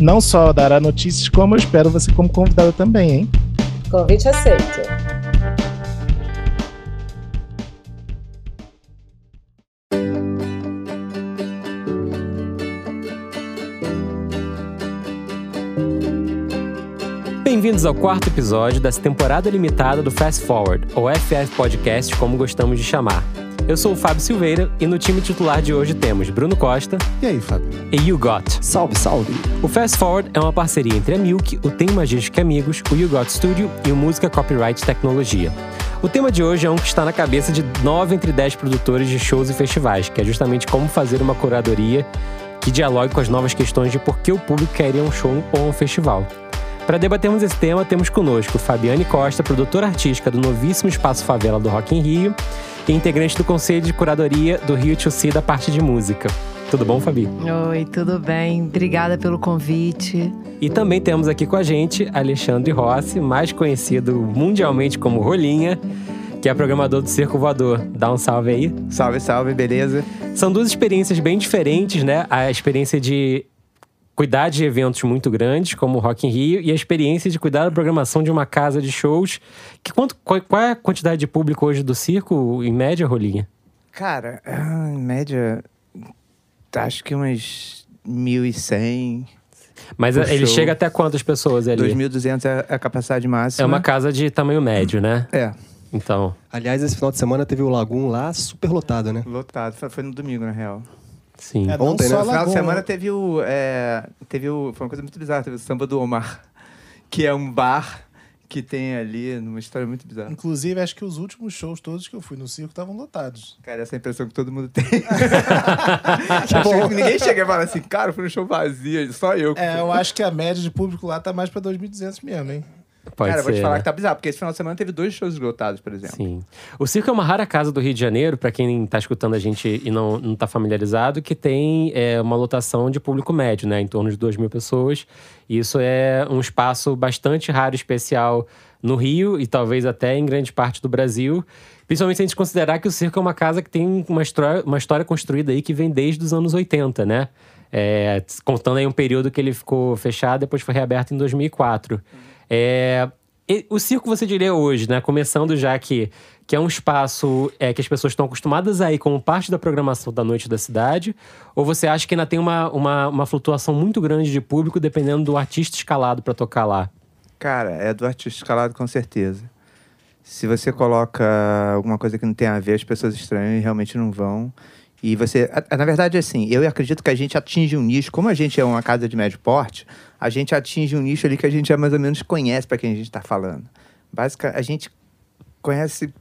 Não só dará notícias, como eu espero você como convidada também, hein? Convite aceito. Bem-vindos ao quarto episódio dessa temporada limitada do Fast Forward, ou FF Podcast, como gostamos de chamar. Eu sou o Fábio Silveira e no time titular de hoje temos Bruno Costa. E aí, Fábio? E You Got. Salve, salve! O Fast Forward é uma parceria entre a Milk, o Tem Magística Amigos, o You Got Studio e o Música Copyright Tecnologia. O tema de hoje é um que está na cabeça de 9 entre 10 produtores de shows e festivais, que é justamente como fazer uma curadoria que dialogue com as novas questões de por que o público quer ir a um show ou a um festival. Para debatermos esse tema, temos conosco Fabiane Costa, produtora artística do novíssimo Espaço Favela do Rock in Rio e integrante do Conselho de Curadoria do Rio to C da parte de música. Tudo bom, Fabi? Oi, tudo bem? Obrigada pelo convite. E também temos aqui com a gente Alexandre Rossi, mais conhecido mundialmente como Rolinha, que é programador do Circo Voador. Dá um salve aí. Salve, salve, beleza? São duas experiências bem diferentes, né? A experiência de cuidar de eventos muito grandes, como o Rock in Rio, e a experiência de cuidar da programação de uma casa de shows. Que quanto, qual, qual é a quantidade de público hoje do circo, em média, Rolinha? Cara, ah, em média, acho que umas 1.100. Mas Por ele chega até quantas pessoas ali? 2.200 é a capacidade máxima. É uma casa de tamanho médio, né? É, Então, Aliás, esse final de semana teve o Lagoon lá super lotado, né? lotado. Foi no domingo, na real. Sim. É, Ontem, né? No final de semana teve o, é, teve o. Foi uma coisa muito bizarra, teve o samba do Omar, que é um bar que tem ali, numa história muito bizarra. Inclusive, acho que os últimos shows todos que eu fui no circo estavam lotados. Cara, essa é a impressão que todo mundo tem. Acho que ninguém chega e fala assim, cara, foi um show vazio, só eu. que É, eu acho que a média de público lá tá mais pra 2.200 mesmo, hein? Pode Cara, ser. vou te falar né? que tá bizarro, porque esse final de semana teve dois shows esgotados, por exemplo. Sim. O circo é uma rara casa do Rio de Janeiro, para quem está escutando a gente e não, não tá familiarizado, que tem é, uma lotação de público médio, né? Em torno de 2 mil pessoas. E isso é um espaço bastante raro e especial no Rio e talvez até em grande parte do Brasil. Principalmente se a gente considerar que o circo é uma casa que tem uma história, uma história construída aí que vem desde os anos 80, né? É, contando aí um período que ele ficou fechado, depois foi reaberto em 2004. É, o circo, você diria hoje, né? Começando já que, que é um espaço é, que as pessoas estão acostumadas a ir como parte da programação da noite da cidade? Ou você acha que ainda tem uma, uma, uma flutuação muito grande de público dependendo do artista escalado para tocar lá? Cara, é do artista escalado com certeza. Se você coloca alguma coisa que não tem a ver, as pessoas estranham e realmente não vão. E você. Na verdade, assim, eu acredito que a gente atinge um nicho. Como a gente é uma casa de médio porte, a gente atinge um nicho ali que a gente já mais ou menos conhece para quem a gente está falando. Basicamente, a gente conhece,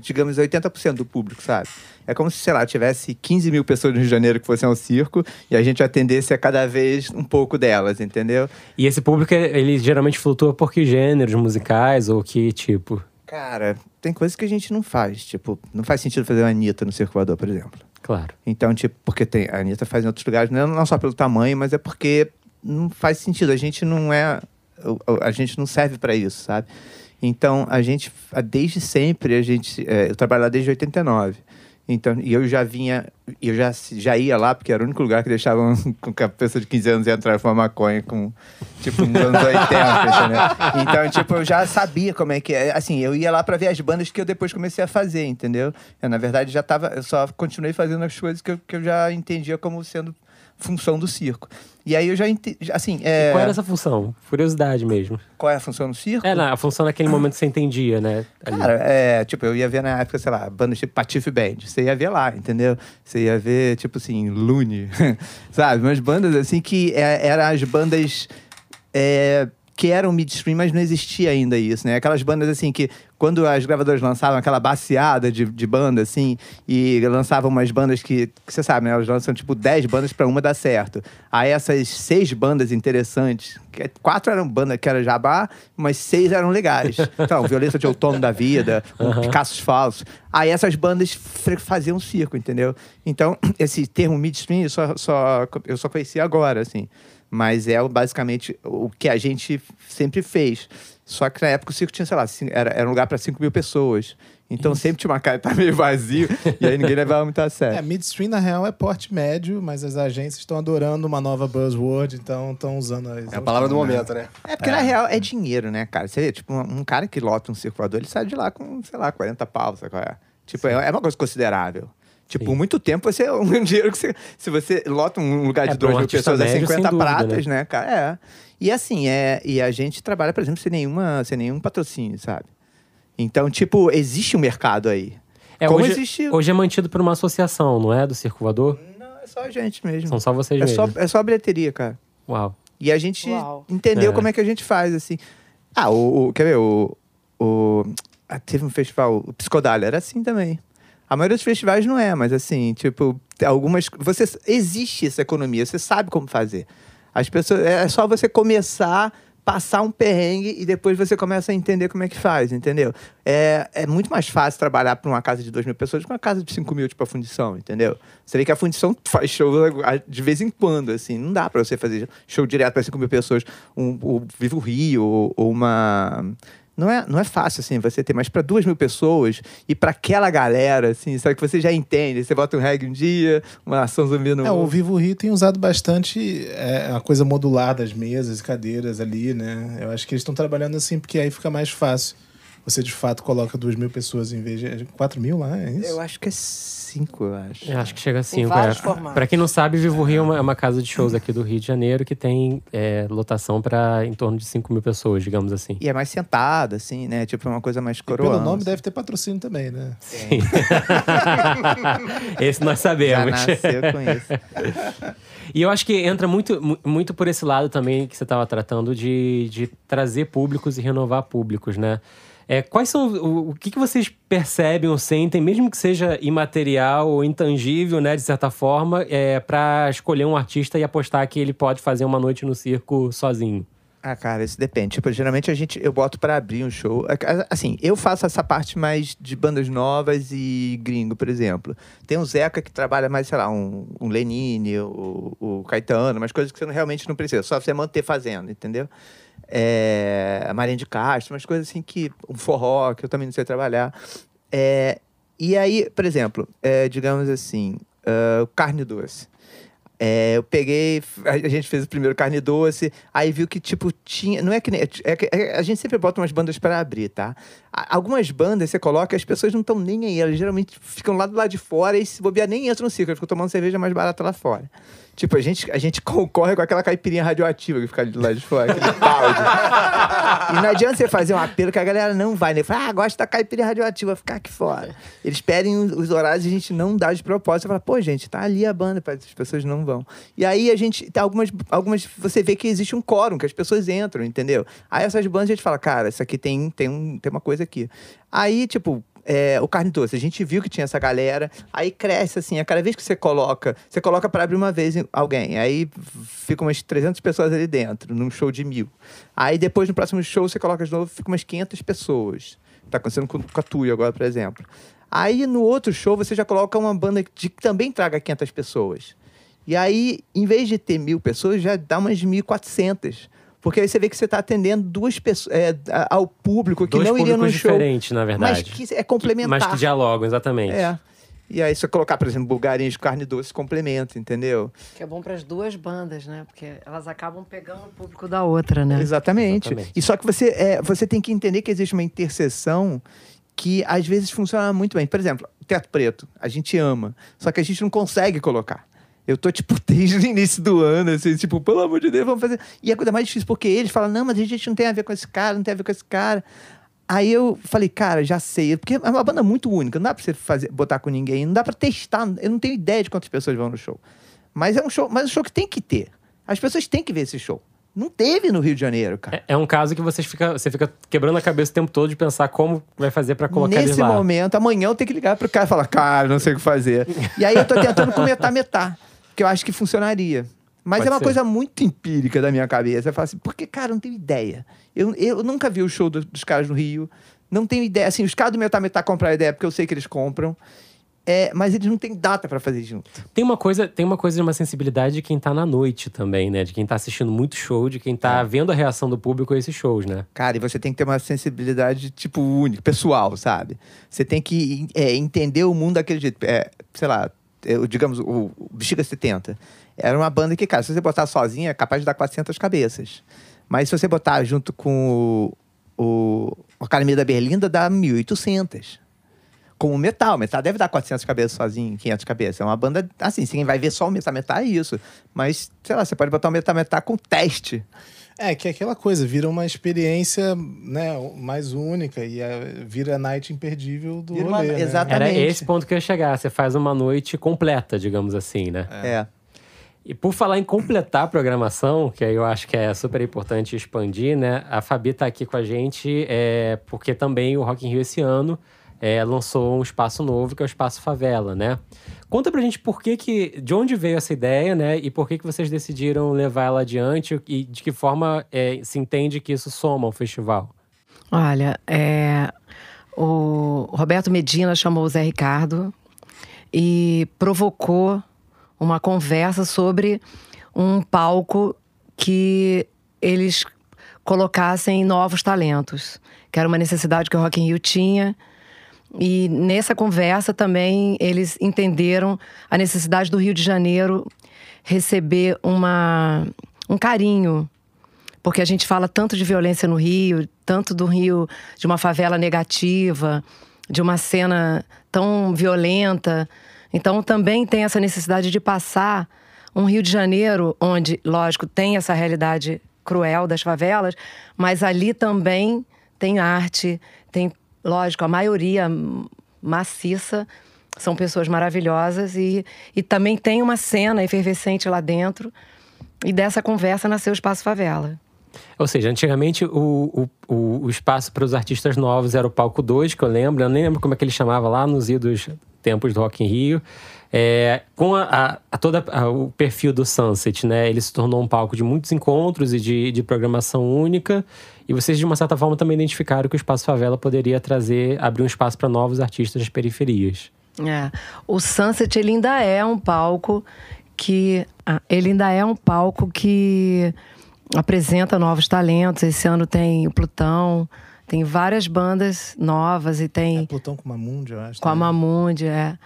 digamos, 80% do público, sabe? É como se, sei lá, tivesse 15 mil pessoas no Rio de Janeiro que fossem ao circo e a gente atendesse a cada vez um pouco delas, entendeu? E esse público, ele geralmente flutua por que gêneros musicais ou que tipo? Cara, tem coisas que a gente não faz. Tipo, não faz sentido fazer uma Anitta no Circo Voador, por exemplo. Claro. Então, tipo, porque tem, a Anitta faz em outros lugares, não, não só pelo tamanho, mas é porque não faz sentido. A gente não é. A gente não serve para isso, sabe? Então, a gente, desde sempre, a gente. é, eu trabalho lá desde 89. Então, e eu já vinha, eu já, já ia lá, porque era o único lugar que deixavam com que a pessoa de 15 anos ia entrar e fumar maconha com, tipo, nos anos 80, entendeu? Então, tipo, eu já sabia como é que é. Assim, eu ia lá pra ver as bandas que eu depois comecei a fazer, entendeu? Eu, na verdade, já tava, eu só continuei fazendo as coisas que eu, que eu já entendia como sendo função do circo. E aí eu já entendi, assim, é... Qual era essa função? Curiosidade mesmo. qual é a função do circo? É, na, a função naquele momento você entendia, né? Ali. Cara, é, tipo, eu ia ver na época, sei lá, bandas tipo Patife Band. Você ia ver lá, entendeu? Você ia ver, tipo assim, Lune, sabe? Umas bandas assim que é, eram as bandas é, que eram midstream, mas não existia ainda isso, né? Aquelas bandas assim que, quando as gravadoras lançavam aquela baseada de, de banda, assim, e lançavam umas bandas que, que você sabe, né? Elas lançam tipo 10 bandas pra uma dar certo. Aí essas seis bandas interessantes, que quatro eram bandas que era jabá, mas seis eram legais. Então, Violência de Outono da Vida, um Picassos Falsos. Aí essas bandas faziam circo, entendeu? Então, esse termo midstream eu só, só, eu só conheci agora, assim. Mas é basicamente o que a gente sempre fez. Só que na época o circo tinha, sei lá, era, era um lugar para 5 mil pessoas. Então sempre tinha uma cara que tá meio vazio e aí ninguém levava muito a É, sério. midstream na real é porte médio, mas as agências estão adorando uma nova buzzword, então estão usando as. É a palavra do momento, né? É porque na real é dinheiro, né, cara? Você vê, tipo, um, um cara que lota um circulador, ele sai de lá com, sei lá, 40 pau, sabe qual é? Tipo, é, é uma coisa considerável. Tipo, por muito tempo você é um dinheiro que você. Se você lota um lugar de É, pra 2 um mil pessoas, é médio, 50 sem dúvida, pratas, né, cara? É. E assim, é, e a gente trabalha, por exemplo, sem, nenhuma, sem nenhum patrocínio, sabe? Então, tipo, existe um mercado aí. É, Como hoje, existe. hoje é mantido por uma associação, não é? Do Circo Voador? Não, é só a gente mesmo. São só vocês É só, mesmos. é só bilheteria, cara. Uau. E a gente Uau. entendeu É. como é que a gente faz, assim. Ah, o, o- quer ver? O, o, ah, teve um festival, o Psicodália, era assim também. A maioria dos festivais não é, mas assim, tipo, algumas. Você, existe essa economia, você sabe como fazer. As pessoas. É só você começar, passar um perrengue e depois você começa a entender como é que faz, entendeu? É, é muito mais fácil trabalhar para uma casa de 2 mil pessoas que uma casa de 5 mil, tipo a fundição, entendeu? Você vê que a fundição faz show de vez em quando, assim. Não dá para você fazer show direto para 5 mil pessoas. Um, o Vivo Rio ou, ou uma. Não é, não é fácil, assim, você ter, mas para duas mil pessoas e para aquela galera, assim, sabe que você já entende. Você bota um reggae um dia, uma ação zumbi no É, o. Vivo Rio tem usado bastante é, a coisa modular das mesas e cadeiras ali, né? Eu acho que eles estão trabalhando assim, porque aí fica mais fácil. Você de fato coloca duas mil pessoas em vez de. 4 mil lá, é isso? Eu acho que é cinco, eu acho. Eu acho que chega a Tem cinco. vários é. formatos. Pra quem não sabe, Vivo Rio é uma, é uma casa de shows aqui do Rio de Janeiro que tem é, lotação para em torno de 5 mil pessoas, digamos assim. E é mais sentada, assim, né? Tipo, é uma coisa mais coroa. pelo nome deve ter patrocínio também, né? Sim. Esse nós Já sabemos. nasceu com isso. E eu acho que entra muito, mu- muito por esse lado também que você estava tratando de, de trazer públicos e renovar públicos, né? É, quais são o, o que, que vocês percebem ou sentem, mesmo que seja imaterial ou intangível, né, de certa forma, é, para escolher um artista e apostar que ele pode fazer uma noite no circo sozinho? Ah, cara, isso depende. Tipo, geralmente a gente, eu boto pra abrir um show. Assim, eu faço essa parte mais de bandas novas e gringo, por exemplo. Tem o Zeca que trabalha mais, sei lá, um, um Lenine, o, o Caetano, umas coisas que você realmente não precisa, só você manter fazendo, entendeu? É, a Marinha de Castro, umas coisas assim que. Um forró, que eu também não sei trabalhar. É, e aí, por exemplo, é, digamos assim, ah, carne doce. É, eu peguei, a gente fez o primeiro carne doce, aí viu que, tipo, tinha. Não é que nem. É que, é- a gente sempre bota umas bandas para abrir, tá? Algumas bandas você coloca as pessoas não estão nem aí. Elas geralmente ficam lá do lado de fora e se bobear nem entram no elas ficam tomando cerveja mais barata lá fora. Tipo, a gente, a gente concorre com aquela caipirinha radioativa que fica ali lado de fora, aquele balde. E não adianta você fazer um apelo que a galera não vai, né? Fala, ah, gosta da caipirinha radioativa, ficar aqui fora. Eles pedem os horários e a gente não dá de propósito. Você fala, pô, gente, tá ali a banda, as pessoas não vão. E aí a gente, tem algumas, algumas, você vê que existe um quórum, que as pessoas entram, entendeu? Aí essas bandas a gente fala, cara, isso aqui tem, tem, um, tem uma coisa aqui. Aí, tipo, é, o carne doce, a gente viu que tinha essa galera, aí cresce assim, a cada vez que você coloca, você coloca para abrir uma vez alguém, aí fica umas 300 pessoas ali dentro, num show de mil. Aí depois no próximo show você coloca de novo, fica umas 500 pessoas. Tá acontecendo com, com a Tui agora, por exemplo. Aí no outro show você já coloca uma banda de, que também traga 500 pessoas. E aí, em vez de ter mil pessoas, já dá umas 1.400. Porque aí você vê que você está atendendo duas pessoas, é, ao público que Dois não iria no públicos show. diferentes, na verdade. Mas que é complementar. Mas que dialogam, exatamente. É. E aí, se eu colocar, por exemplo, bulgarinhos de carne doce, complementa, entendeu? Que é bom para as duas bandas, né? Porque elas acabam pegando o público da outra, né? Exatamente. Exatamente. E só que você, é, você tem que entender que existe uma interseção que às vezes funciona muito bem. Por exemplo, Teto Preto, a gente ama, só que a gente não consegue colocar. Eu tô, tipo, desde o início do ano, assim, tipo, pelo amor de Deus, vamos fazer. E a coisa mais difícil, porque eles falam, não, mas a gente não tem a ver com esse cara, não tem a ver com esse cara. Aí eu falei, cara, já sei. Porque é uma banda muito única, não dá pra você fazer, botar com ninguém, não dá pra testar. Eu não tenho ideia de quantas pessoas vão no show. Mas é um show, mas é um show que tem que ter. As pessoas têm que ver esse show. Não teve no Rio de Janeiro, cara. É, é um caso que vocês fica, você fica quebrando a cabeça o tempo todo de pensar como vai fazer pra colocar Nesse lá. momento, amanhã eu tenho que ligar pro cara e falar, cara, não sei o que fazer. e aí eu tô tentando comentar metá, que eu acho que funcionaria. Mas Pode é uma ser. coisa muito empírica da minha cabeça. Eu falo assim, porque, cara, eu não tenho ideia. Eu, eu nunca vi o show do- dos caras no Rio. Não tenho ideia. Assim, os caras do Metá Metá compraram a ideia porque eu sei que eles compram. É, mas eles não têm data pra fazer junto. Tem uma coisa, tem uma coisa de uma sensibilidade de quem tá na noite também, né? De quem tá assistindo muito show, de quem tá vendo a reação do público a esses shows, né? Cara, e você tem que ter uma sensibilidade, tipo, única, pessoal, sabe? Você tem que é, entender o mundo daquele jeito. É, sei lá, digamos, o, Bexiga 70. Era uma banda que, cara, se você botar sozinha, é capaz de dar 400 cabeças. Mas se você botar junto com o, o, Academia da Berlinda, dá 1.800. Com o metal. O metal deve dar 400 cabeças sozinho, 500 cabeças. É uma banda, assim, quem vai ver só o metal metal é isso. Mas, sei lá, você pode botar o metal metal com teste. É, que é aquela coisa, vira uma experiência né, mais única e é, vira a night imperdível do Vira uma- rolê, né? exatamente. Era esse ponto que eu ia chegar. Você faz uma noite completa, digamos assim, né? é. E por falar em completar a programação, que aí eu acho que é super importante expandir, né? A Fabi tá aqui com a gente é, porque também o Rock in Rio esse ano é, lançou um espaço novo, que é o Espaço Favela, né? Conta pra gente por que que... De onde veio essa ideia, né? E por que que vocês decidiram levar ela adiante e de que forma é, se entende que isso soma ao festival? Olha, é, o Roberto Medina chamou o Zé Ricardo e provocou uma conversa sobre um palco que eles colocassem novos talentos, que era uma necessidade que o Rock in Rio tinha. E nessa conversa também eles entenderam a necessidade do Rio de Janeiro receber uma, um carinho porque a gente fala tanto de violência no Rio, tanto do Rio de uma favela negativa, de uma cena tão violenta. Então também tem essa necessidade de passar um Rio de Janeiro onde, lógico, tem essa realidade cruel das favelas, mas ali também tem arte, tem, lógico, a maioria maciça são pessoas maravilhosas e, e também tem uma cena efervescente lá dentro. E dessa conversa nasceu o Espaço Favela. Ou seja, antigamente o, o, o, espaço para os artistas novos era o palco 2, que eu lembro. Eu nem lembro como é que ele chamava lá nos idos tempos do Rock in Rio. É, com a, a, a toda a- o perfil do Sunset, né? Ele se tornou um palco de muitos encontros e de, de programação única. E vocês, de uma certa forma, também identificaram que o Espaço Favela poderia trazer, abrir um espaço para novos artistas das periferias. É. O Sunset ele ainda é um palco que ah, ele ainda é um palco que apresenta novos talentos. Esse ano tem o Plutão, tem várias bandas novas e tem É Plutão com Mamundi, eu acho. com a né? Mamundi, é.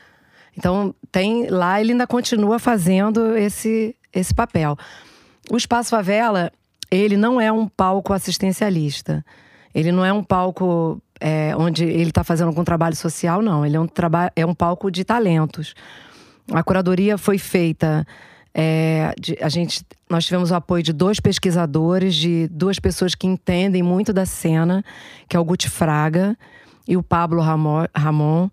Então, tem lá ele ainda continua fazendo esse esse papel. O Espaço Favela, ele não é um palco assistencialista. Ele não é um palco é, onde ele está fazendo algum trabalho social, não. Ele é um, é um palco de talentos. A curadoria foi feita. é, de- a gente, nós tivemos o apoio de dois pesquisadores, de duas pessoas que entendem muito da cena, que é o Guti Fraga e o Pablo Ramo- Ramon.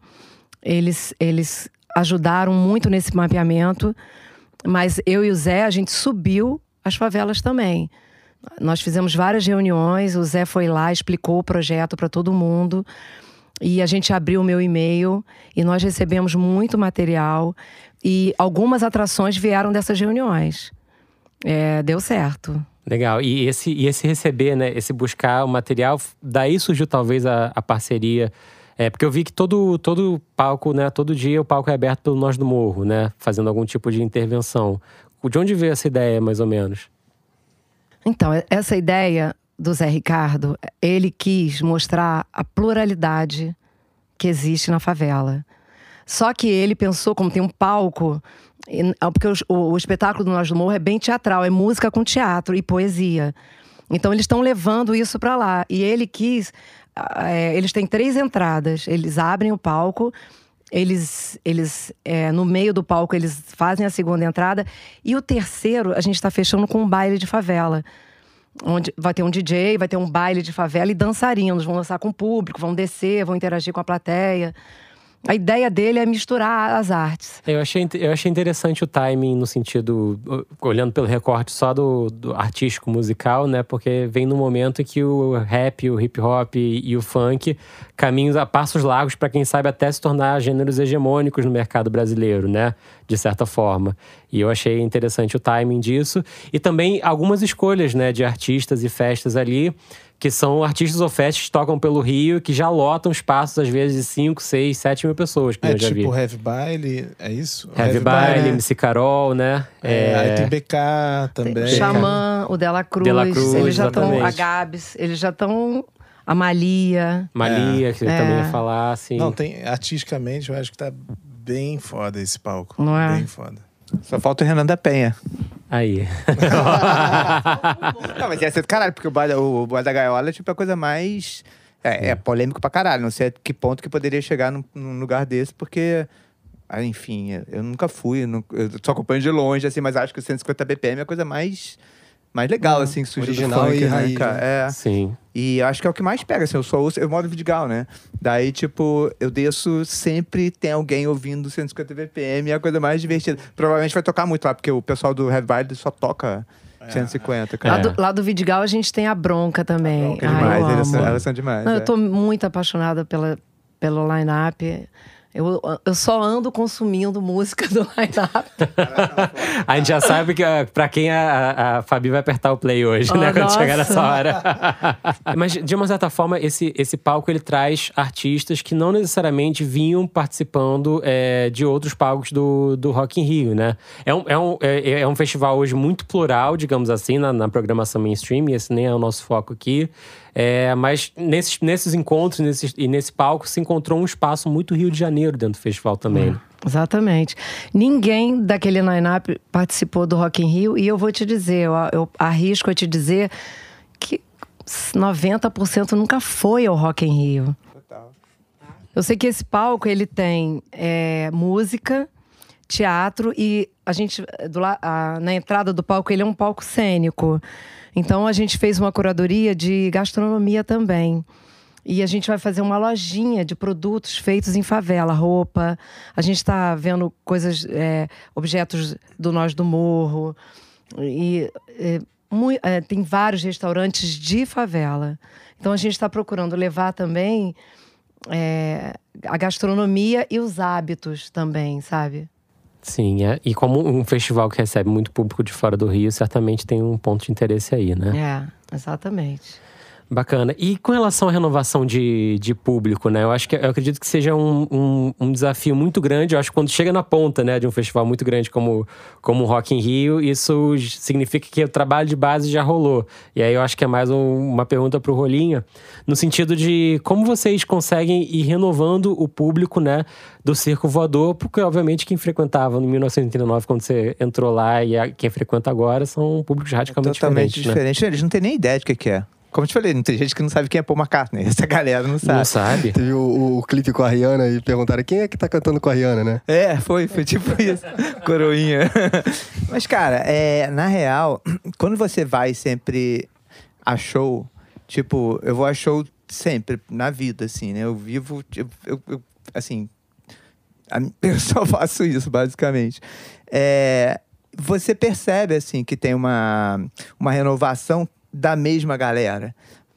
Eles, eles ajudaram muito nesse mapeamento, mas eu e o Zé, a gente subiu as favelas também. Nós fizemos várias reuniões, o Zé foi lá, explicou o projeto para todo mundo. E a gente abriu o meu e-mail e nós recebemos muito material e algumas atrações vieram dessas reuniões. É, deu certo. Legal. E esse, e esse receber, né? Esse buscar o material, daí surgiu talvez a, a parceria. É, porque eu vi que todo, todo palco, né? Todo dia o palco é aberto pelo Nós do Morro, né? Fazendo algum tipo de intervenção. De onde veio essa ideia, mais ou menos? Então, essa ideia do Zé Ricardo, ele quis mostrar a pluralidade que existe na favela. Só que ele pensou, como tem um palco, ah, porque os- o, o espetáculo do Nós do Morro é bem teatral, é música com teatro e poesia. Então eles estão levando isso para lá. E ele quis. Ah, é, eles têm três entradas. Eles abrem o palco, eles, eles é, no meio do palco, eles fazem a segunda entrada. E o terceiro, a gente está fechando com um baile de favela. Onde vai ter um DJ, vai ter um baile de favela e dançarinos. Vão dançar com o público, vão descer, vão interagir com a plateia. A ideia dele é misturar as artes. Eu achei, eu achei interessante o timing no sentido, olhando pelo recorte só do, do artístico musical, né? Porque vem no momento que o rap, o hip hop e, o funk caminhos a passos largos para quem sabe até se tornar gêneros hegemônicos no mercado brasileiro, né? De certa forma. E eu achei interessante o timing disso e também algumas escolhas, né, de artistas e festas ali que são artistas ou festas que tocam pelo Rio, que já lotam espaços, às vezes, de 5, 6, 7 mil pessoas, que é, eu já tipo. Heavy Baile, é isso? Heavy, Heavy Baile, Baile, MC Carol, né? É, é... Aí tem BK também. Tem Xamã, o Dela Cruz, Dela Cruz eles já estão, a Gabs, eles já estão... A Malia. Malia, é. que eu também ia falar, assim. Não, tem, artisticamente, eu acho que tá bem foda esse palco. Não é? Bem foda. Só falta o Renan da Penha. Aí. não, mas ia ser do caralho, porque o Bar, o Bar da Gaiola é tipo a coisa mais. É, é, polêmico pra caralho. Não sei a que ponto que poderia chegar num, num lugar desse, porque. Ah, enfim, eu nunca fui, eu, eu só acompanho de longe, assim, mas acho que o 150 BPM é a coisa mais mais legal, assim, que surgiu Original do funk, e né, raiz, cara? né? É. Sim. E acho que é o que mais pega, assim, eu só ouço, eu moro em Vidigal, né? Daí, tipo, eu desço, sempre tem alguém ouvindo 150 BPM, é a coisa mais divertida. Provavelmente vai tocar muito lá, porque o pessoal do Heavy Valley só toca 150, cara. Lá, do, lá do Vidigal a gente tem a Bronca também. A bronca é Ai, demais, elas são demais. Não, é. Eu tô muito apaixonada pela, pelo line-up. Eu, eu só ando consumindo música do line-up. A gente já sabe que pra quem a, a Fabi vai apertar o play hoje, Oh, né? Quando nossa. chegar nessa hora. Mas, de uma certa forma, esse, esse palco ele traz artistas que não necessariamente vinham participando é, de outros palcos do, do Rock in Rio, né? É um, é, um, é, é um festival hoje muito plural, digamos assim, na, na programação mainstream. E esse nem é o nosso foco aqui. É, mas nesses, nesses encontros nesses, e nesse palco se encontrou um espaço muito Rio de Janeiro dentro do festival também. Exatamente. Ninguém daquele line-up participou do Rock in Rio e eu vou te dizer, eu, eu arrisco a te dizer que 90% nunca foi ao Rock in Rio. Eu sei que esse palco ele tem é, música, teatro e a gente do a- na entrada do palco ele é um palco cênico. Então a gente fez uma curadoria de gastronomia também. E a gente vai fazer uma lojinha de produtos feitos em favela, roupa. A gente está vendo coisas, é, objetos do Nós do Morro. E é, mui- é, tem vários restaurantes de favela. Então a gente está procurando levar também é, a gastronomia e os hábitos também, sabe? Sim, é. e como um festival que recebe muito público de fora do Rio, certamente tem um ponto de interesse aí, né? É, exatamente. Bacana. E com relação à renovação de, de público, né? Eu acho que eu acredito que seja um, um, um desafio muito grande. Eu acho que quando chega na ponta, né, de um festival muito grande como, como o Rock in Rio, isso significa que o trabalho de base já rolou. E aí eu acho que é mais um- uma pergunta para o Rolinha, no sentido de como vocês conseguem ir renovando o público, né, do circo voador, porque obviamente quem frequentava no 1989 quando você entrou lá e a- quem frequenta agora são públicos radicalmente Totalmente diferentes, né? diferente. Eles não têm nem ideia de o que, que é. Como eu te falei, não tem gente que não sabe quem é Paul McCartney. Essa galera não sabe. Não sabe? Teve o, o- o clipe com a Rihanna e perguntaram quem é que tá cantando com a Rihanna, né? É, foi, foi tipo isso. Coroinha. Mas, cara, é, na real, quando você vai sempre a show, tipo, eu vou a show sempre, na vida, assim, né? Eu vivo, tipo, eu, eu- assim, a- eu só faço isso, basicamente. É, você percebe, assim, que tem uma, uma renovação da mesma galera.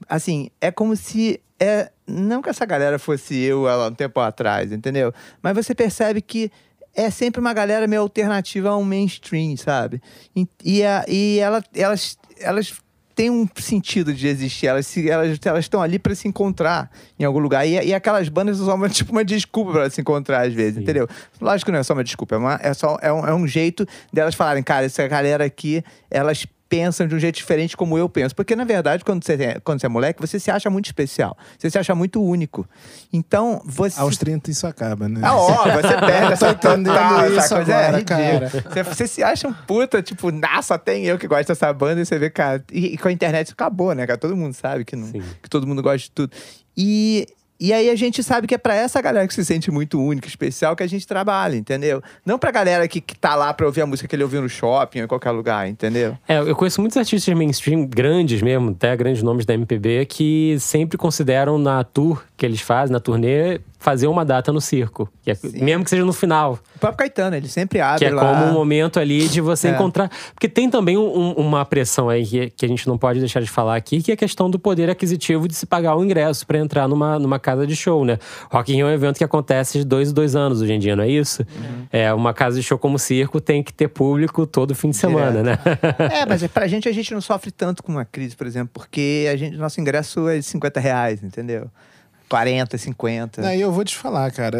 Assim, é como se. É, não que essa galera fosse eu ela, um tempo atrás, entendeu? Mas você percebe que é sempre uma galera meio alternativa ao mainstream, sabe? E, e, a- e ela, elas, elas têm um sentido de existir. Elas se- elas elas estão ali para se encontrar em algum lugar. E, e aquelas bandas são uma, tipo uma desculpa para se encontrar às vezes, Sim. entendeu? Lógico que não é só uma desculpa, é, uma- é só, é, um, é um jeito delas falarem, cara, essa galera aqui, elas pensam de um jeito diferente como eu penso. Porque, na verdade, quando você, é- quando você é moleque, você se acha muito especial. Você se acha muito único. Então, você... Aos 30 isso acaba, né? Ah, ó, você perde essa total, isso essa coisa é agora, ridícula. Você, você se acha um puta, tipo, nossa, só tem eu que gosto dessa banda, e você vê, cara. E, e com a internet isso acabou, né, cara? Todo mundo sabe que, não, Sim. que todo mundo gosta de tudo. E. E aí a gente sabe que é pra essa galera que se sente muito única, especial, que a gente trabalha, entendeu? Não pra galera que, que tá lá pra ouvir a música que ele ouviu no shopping ou em qualquer lugar, entendeu? É, eu conheço muitos artistas mainstream grandes mesmo, até grandes nomes da MPB, que sempre consideram na tour que eles fazem, na turnê, fazer uma data no circo. Que é- mesmo que seja no final. O próprio Caetano, ele sempre abre Que é lá. como um momento ali de você É. encontrar. Porque tem também um- um- uma pressão aí que, que a gente não pode deixar de falar aqui, que é a questão do poder aquisitivo de se pagar o ingresso pra entrar numa, numa casa de show, né? Rock in Rio é um evento que acontece de dois em dois anos hoje em dia, não é isso? Uhum. É, uma casa de show como o circo tem que ter público todo fim de semana, né? É, mas pra gente, a gente não sofre tanto com uma crise, por exemplo, porque a gente, nosso ingresso é de 50 reais, entendeu? 40, 50. Aí eu vou te falar, cara.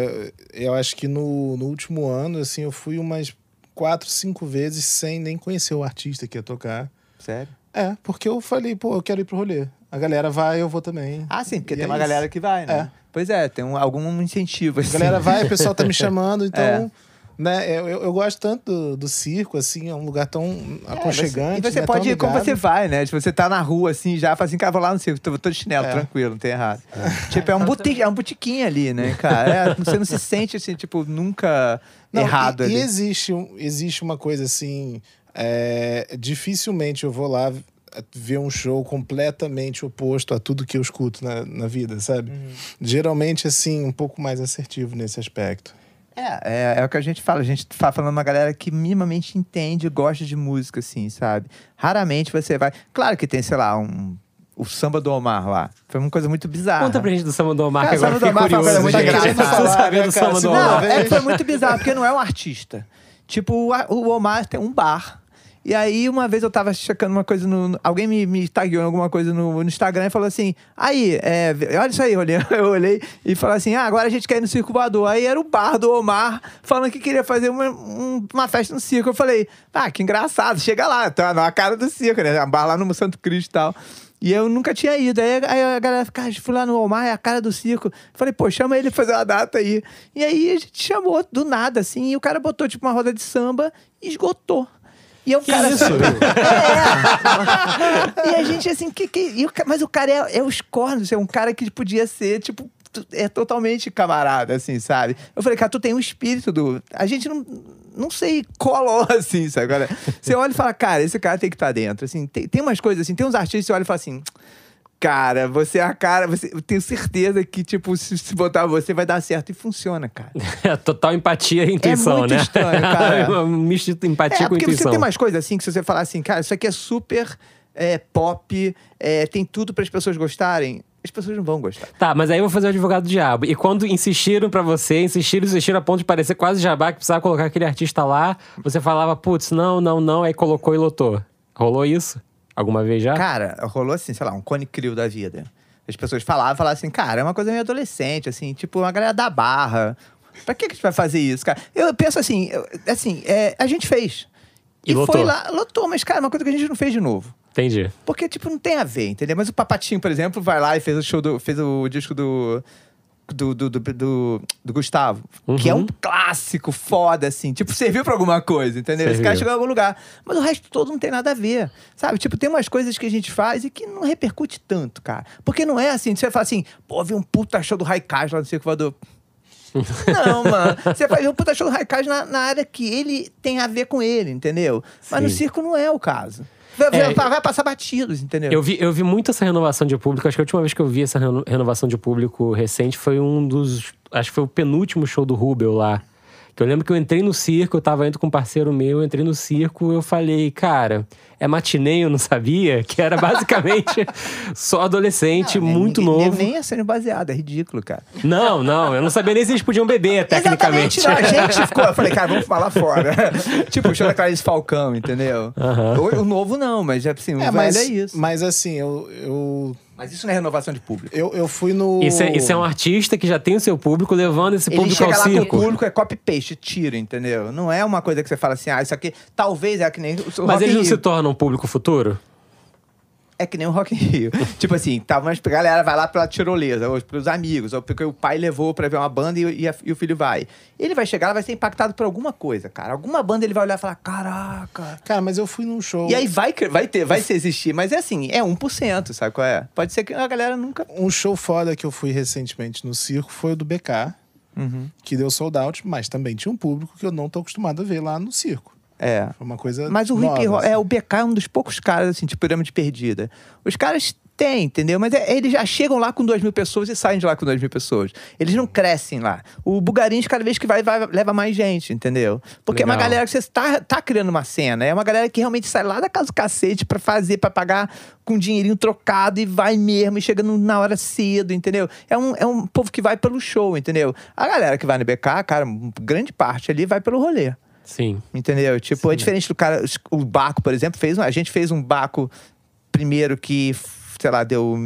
Eu acho que no, no último ano, assim, eu fui umas quatro, cinco vezes sem nem conhecer o artista que ia tocar. Sério? É, porque eu falei, pô, eu quero ir pro rolê. A galera vai, eu vou também. Ah, sim, porque E tem é uma isso. galera que vai, né? É. Pois é, tem um- algum incentivo. A Assim. galera vai, o pessoal tá me chamando, então. É. Né, eu, eu gosto tanto do, do circo, assim, é um lugar tão É, aconchegante. você- E você né, pode ir como você vai, né? Tipo, você tá na rua, assim, já fala assim, cara, vou lá no circo, tô, tô de chinelo, É. tranquilo, não tem errado. Tipo, é um, buti, é um botiquinho ali, né, cara? É, você não se sente, assim, tipo, nunca Não, errado e, ali. E existe, existe uma coisa assim. é, dificilmente eu vou lá ver um show completamente oposto a tudo que eu escuto na, na vida, sabe? Uhum. Geralmente, assim, um pouco mais assertivo nesse aspecto. É, é, é o que a gente fala. A gente tá falando uma galera que minimamente entende e gosta de música, assim, sabe? Raramente você vai. Claro que tem, sei lá, um. O samba do Omar lá. Foi uma coisa muito bizarra. Conta pra gente do Samba do Omar, Cara, que agora Samba do Omar foi uma curioso. coisa muito engraçada. Saber do? Samba do Não, Omar. vez. é foi muito bizarro, porque não é um artista. Tipo, o Omar tem um bar. E aí, uma vez eu tava checando uma coisa no. Alguém me, me tagueou em alguma coisa no, no Instagram e falou assim: aí, é, olha isso aí, eu olhei, e falou assim: ah, agora a gente quer ir no Circo Voador. Aí era o bar do Omar falando que queria fazer uma, um- uma festa no circo. Eu falei: ah, que engraçado, chega lá, tá na cara do circo, né? Um bar lá no Santo Cristo e tal. E eu nunca tinha ido. Aí, aí a galera fica, ah, fui lá no Omar, é a cara do circo. Falei, pô, chama ele fazer uma data aí. E aí a gente chamou do nada, assim, e o cara botou tipo uma roda de samba e esgotou. E é um cara isso? É. E a gente assim, que, que... e o mas o cara é, é os cornos, é um cara que podia ser, tipo, é totalmente camarada, assim, sabe? Eu falei, cara, tu tem um espírito do. A gente não. Não sei, colou assim, sabe? Agora, você olha e fala, cara, esse cara tem que estar dentro. Assim, tem, tem umas coisas assim, tem uns artistas que você olha e fala assim. Cara, você é a cara, você, eu tenho certeza que, tipo, se, se botar você vai dar certo e funciona, cara. É total empatia e intuição, muito né? estranho, cara. um misto de empatia É, com porque você intuição. tem umas coisas assim que se você falar assim, cara, isso aqui é super é, pop, é, tem tudo para as pessoas gostarem, as pessoas não vão gostar. Tá, mas aí eu vou fazer o advogado do diabo. E quando insistiram pra você, insistiram, insistiram a ponto de parecer quase jabá que precisava colocar aquele artista lá, você falava, putz, não, não, não, aí colocou e lotou. Rolou isso? Alguma vez já? Cara, rolou assim, sei lá, um cone crio da vida. As pessoas falavam, falavam assim, cara, é uma coisa meio adolescente, assim, tipo, uma galera da barra. Pra que, que a gente vai fazer isso, cara? Eu penso assim, eu- assim, é, a gente fez. E E, foi lá, lotou, mas, cara, é uma coisa que a gente não fez de novo. Entendi. Porque, tipo, não tem a ver, entendeu? Mas o Papatinho, por exemplo, vai lá e fez o show do. fez o disco do. Do, do, do, do- do Gustavo, que é um clássico foda, assim. Tipo, serviu pra alguma coisa, entendeu? Esse cara Serviu. chegou em algum lugar. Mas o resto todo não tem nada a ver, sabe? Tipo, tem umas coisas que a gente faz e que não repercute tanto, cara. Porque não é assim, você fala assim, pô, vi um puta show do Raikais lá no Circo Voador. Não, mano. Você faz um puta show do Raikais na, na área que ele tem a ver com ele, entendeu? Mas no circo não é o caso. Vai, É, vai- passar batidos, entendeu? Eu vi, eu vi muito essa renovação de público. Acho que a última vez que eu vi essa reno- renovação de público recente foi um dos. Acho que foi o penúltimo show do Rubel lá. Que eu lembro que eu entrei no circo, eu tava indo com um parceiro meu, eu entrei no circo, eu falei, cara, é matinê, eu não sabia, que era basicamente só adolescente, nem- muito nem- novo. Nem é sendo baseado, é ridículo, cara. Não, não, eu não sabia nem se eles podiam beber, tecnicamente. Exatamente, não, a gente ficou. Eu falei, cara, vamos falar fora. tipo, o show da Clarice Falcão, entendeu? O, o novo não, mas assim, o É, velho mas, é isso. mas assim, eu, eu, Mas isso não é renovação de público. eu, eu fui no. Isso é, isso é um artista que já tem o seu público, levando esse Ele público ao chega lá com o circo. público, é copy-paste, tira, entendeu? Não é uma coisa que você fala assim, ah, isso aqui talvez é que nem o Mas eles não se tornam um público futuro? É que nem o Rock in Rio. tipo assim, tá, mas a galera vai lá pela tirolesa, ou pelos amigos, ou porque o pai levou pra ver uma banda e, e a- e o filho vai. Ele vai chegar, vai ser impactado por alguma coisa, cara. Alguma banda ele vai olhar e falar, caraca. Cara, mas eu fui num show. E aí vai, vai ter, vai se existir, mas é assim, é 1%, sabe qual é? Pode ser que a galera nunca. Um show foda que eu fui recentemente no circo foi o do BK, Uhum. que deu sold out, mas também tinha um público que eu não tô acostumado a ver lá no circo. É. Foi uma coisa. Mas o nova, hip hop, assim. é, o BK é um dos poucos caras, assim, tipo, pirâmide perdida. Os caras Tem, entendeu? Mas é- eles já chegam lá com duas mil pessoas e saem de lá com duas mil pessoas. Eles não crescem lá. O Bugarins, cada vez que vai, vai leva mais gente, entendeu? Porque é uma Legal. galera que você tá, tá criando uma cena. É uma galera que realmente sai lá da casa do cacete pra fazer, pra pagar com dinheirinho trocado e vai mesmo, e chega no- na hora cedo, entendeu? É um, é um povo que vai pelo show, entendeu? A galera que vai no BK, cara, grande parte ali vai pelo rolê. Sim. Entendeu? Tipo, é diferente do cara. O Baco, por exemplo, fez. um- A gente fez um Baco primeiro que, sei lá, deu.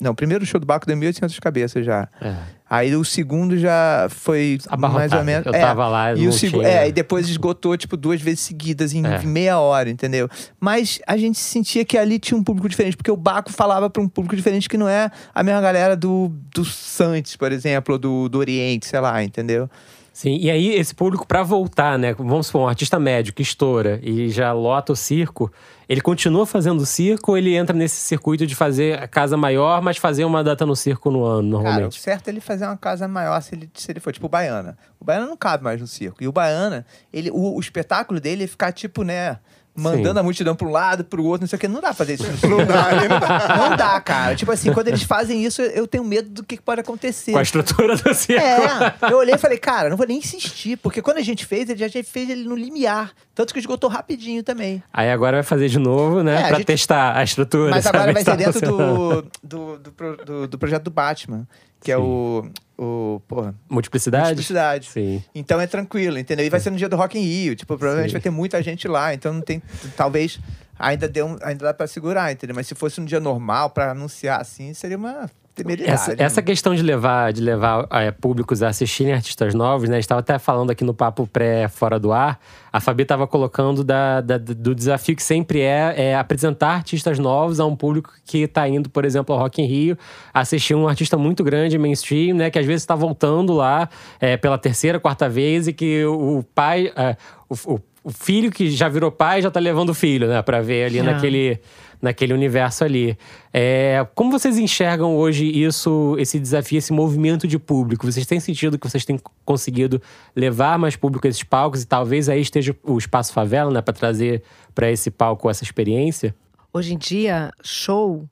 Não, o primeiro show do Baco deu 1.800 cabeças já. É. Aí o segundo já foi Abarrotado. mais ou menos. Eu é. tava lá, E, o segu... tinha- é, e depois esgotou, tipo, duas vezes seguidas em É. meia hora, entendeu? Mas a gente sentia que ali tinha um público diferente, porque o Baco falava para um público diferente que não é a mesma galera do, do Santos, por exemplo, ou do, do Oriente, sei lá, entendeu? Sim, e aí esse público pra voltar, né? Vamos supor, um artista médio que estoura e já lota o circo, ele continua fazendo circo ou ele entra nesse circuito de fazer a casa maior, mas fazer uma data no circo no ano, Cara, o normalmente? certo é ele fazer uma casa maior se ele, se ele for, tipo, o Baiana. O Baiana não cabe mais no circo. E o Baiana, ele, o, o espetáculo dele é ficar, tipo, né... Mandando Sim. a multidão pra um lado, pro outro, não sei o que. Não dá pra fazer isso. não dá, não dá. Não dá, cara. Tipo assim, quando eles fazem isso, eu tenho medo do que pode acontecer. Com a estrutura do circo. É, eu olhei e falei, cara, não vou nem insistir, porque quando a gente fez, ele já já fez ele no limiar. Tanto que esgotou rapidinho também. Aí agora vai fazer de novo, né? É, a pra gente- testar a estrutura. Mas agora vai se ser tá dentro do, do, do, pro- do- do projeto do Batman, que é Sim. o. o porra, Multiplicidade? multiplicidade. Sim. Então é tranquilo, entendeu? E vai ser no dia do Rock in Rio. Tipo, provavelmente Sim. vai ter muita gente lá. Então não tem. Talvez ainda, dê um, ainda dá pra segurar, entendeu? Mas se fosse um dia normal pra anunciar assim, seria uma temeridade. Essa, né? essa questão de levar, de levar é, públicos a assistirem artistas novos, né? A gente estava até falando aqui no papo pré-fora do ar. A Fabi estava colocando da, da- do desafio que sempre é, é apresentar artistas novos a um público que está indo, por exemplo, ao Rock in Rio, assistir um artista muito grande, mainstream, né? Que às vezes está voltando lá é, pela terceira, quarta vez e que o pai, é, o, o- o filho que já virou pai já tá levando o filho, né? Para ver ali É. naquele naquele universo ali. É, como vocês enxergam hoje isso, esse desafio, esse movimento de público? Vocês têm sentido que vocês têm conseguido levar mais público a esses palcos e talvez aí esteja o espaço favela, né, para trazer para esse palco essa experiência? Hoje em dia, show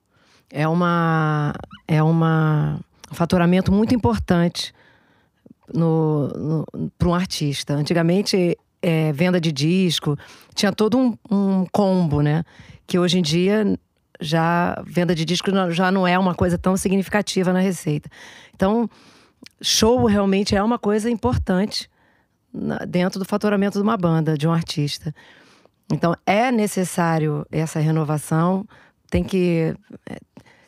é uma é uma um faturamento muito importante no, para um artista. Antigamente, é, venda de disco tinha todo um, um combo, né? Que hoje em dia já venda de disco já não é uma coisa tão significativa na receita. Então, show realmente é uma coisa importante dentro do faturamento de uma banda, de um artista. Então é necessário essa renovação, tem que é,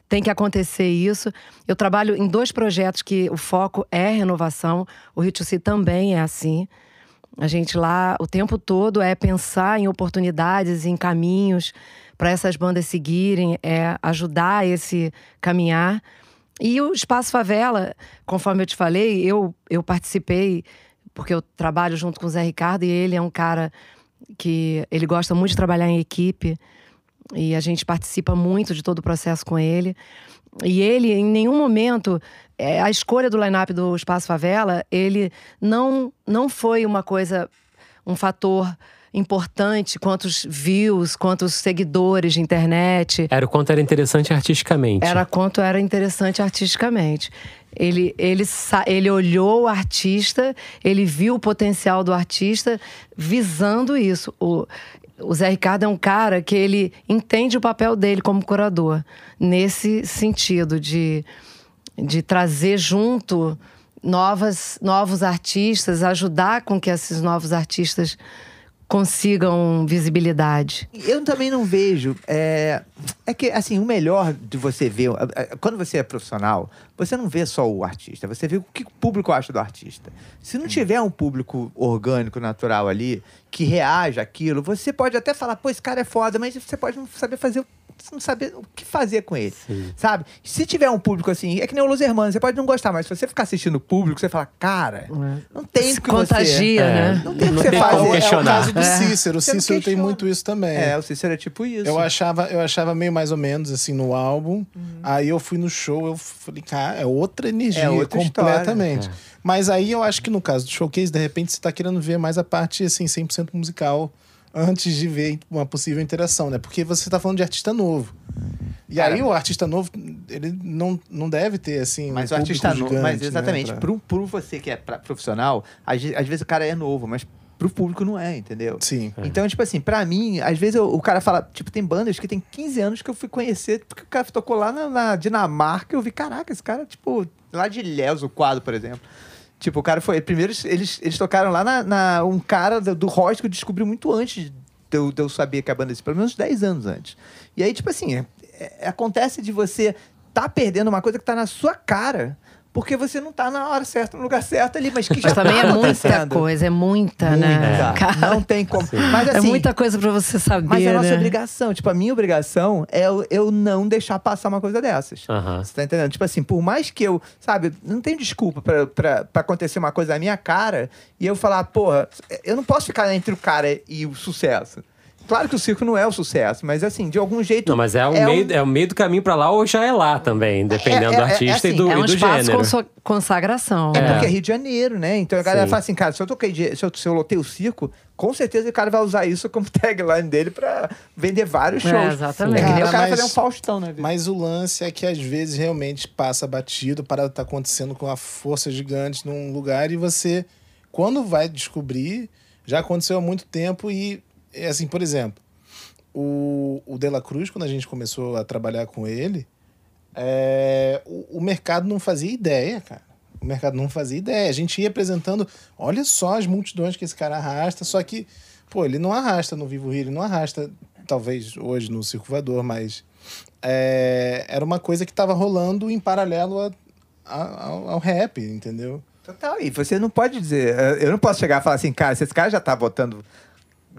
tem que acontecer isso. Eu trabalho em dois projetos que o foco é renovação. O Si também é assim. A gente lá o tempo todo é pensar em oportunidades, em caminhos para essas bandas seguirem, é ajudar esse caminhar. E o Espaço Favela, conforme eu te falei, eu, eu participei, porque eu trabalho junto com o Zé Ricardo e ele é um cara que ele gosta muito de trabalhar em equipe e a gente participa muito de todo o processo com ele. E ele, em nenhum momento, é, a escolha do line-up do Espaço Favela, ele não, não foi uma coisa, um fator importante, quantos views, quantos seguidores de internet. Era o quanto era interessante artisticamente. Era quanto era interessante artisticamente. Ele, ele, ele olhou o artista, ele viu o potencial do artista visando isso. O, o Zé Ricardo é um cara que ele entende o papel dele como curador, nesse sentido de, de trazer junto novas, novos artistas, ajudar com que esses novos artistas consigam visibilidade. Eu também não vejo. É, é que, assim, o melhor de você ver. a- a- Quando você é profissional, você não vê só o artista, você vê o que o público acha do artista. Se não tiver um público orgânico, natural ali, que reage àquilo, você pode até falar, pô, esse cara é foda, mas você pode não saber fazer. Não saber o que fazer com ele, sabe? Se tiver um público assim, é que nem o Los Hermanos, você pode não gostar, mas se você ficar assistindo o público, você fala, cara, não tem o que você... contagia, É, né? Não tem o que Não você tem fazer. É o questionar. caso do É. Cícero. O Você Cícero tem muito isso também. É, o Cícero é tipo isso. Eu achava, eu achava meio mais ou menos assim no álbum. Aí eu fui no show, eu falei, cara, é outra energia, É outra completamente. Mas aí eu acho que no caso do showcase, de repente você tá querendo ver mais a parte assim 100% musical antes de ver uma possível interação, né? Porque você tá falando de artista novo. E Cara, aí o artista novo, ele não, não deve ter, assim, Mas um o artista novo. Mas né, exatamente, pra- pro, pro você que é pra- profissional, às, às vezes o cara é novo, mas pro público não é, entendeu? Sim. Então, tipo assim, pra mim, às vezes eu- o cara fala, tipo, tem bandas que tem 15 anos que eu fui conhecer, porque o cara tocou lá na, na Dinamarca, eu vi, caraca, esse cara, tipo, lá de Ilhéus, o quadro, por exemplo. Tipo, o cara foi. Primeiro, eles, eles tocaram lá na, na- Um cara do, do rock que eu descobri muito antes de eu, de eu saber que a banda pelo menos 10 anos antes. E aí, tipo assim, é- é- acontece de você tá perdendo uma coisa que tá na sua cara. Porque você não tá na hora certa, no lugar certo ali, mas que já Mas também tá é muita coisa, é muita, né? Muita. Cara, Não tem como. Mas assim, é muita coisa pra você saber. mas é a nossa né? obrigação. Tipo, a minha obrigação é eu, eu não deixar passar uma coisa dessas. Aham. Você tá entendendo? Tipo assim, por mais que eu, sabe, não tenho desculpa pra acontecer uma coisa na minha cara e eu falar, porra, eu não posso ficar entre o cara e o sucesso. Claro que o circo não é o sucesso, mas assim, de algum jeito. Não, mas é o, é meio, um- é o meio do caminho pra lá ou já é lá também, dependendo É, é, do é, é artista e assim, do, É e um do espaço gênero. com sua consagração. É porque é Rio de Janeiro, né? Então a galera Sim. fala assim, cara, se eu toquei de, se, eu, se eu lotei o circo, com certeza o cara vai usar isso como tagline dele pra vender vários É, shows. exatamente. É que nem o Cara, mas- fazer um Faustão, né? Mas o lance é que às vezes realmente passa batido, para tá acontecendo com uma força gigante num lugar e você, quando vai descobrir, já aconteceu há muito tempo e, é assim, por exemplo, o, o De La Cruz, quando a gente começou a trabalhar com ele, é, o, o mercado não fazia ideia, cara. O mercado não fazia ideia. A gente ia apresentando, olha só as multidões que esse cara arrasta, só que, pô, ele não arrasta no Vivo Rio, ele não arrasta, talvez hoje no Circo Voador, mas é, era uma coisa que estava rolando em paralelo a- a- ao, ao rap, entendeu? Total, e você não pode dizer. Eu não posso chegar e falar assim, cara, se esse cara já tá botando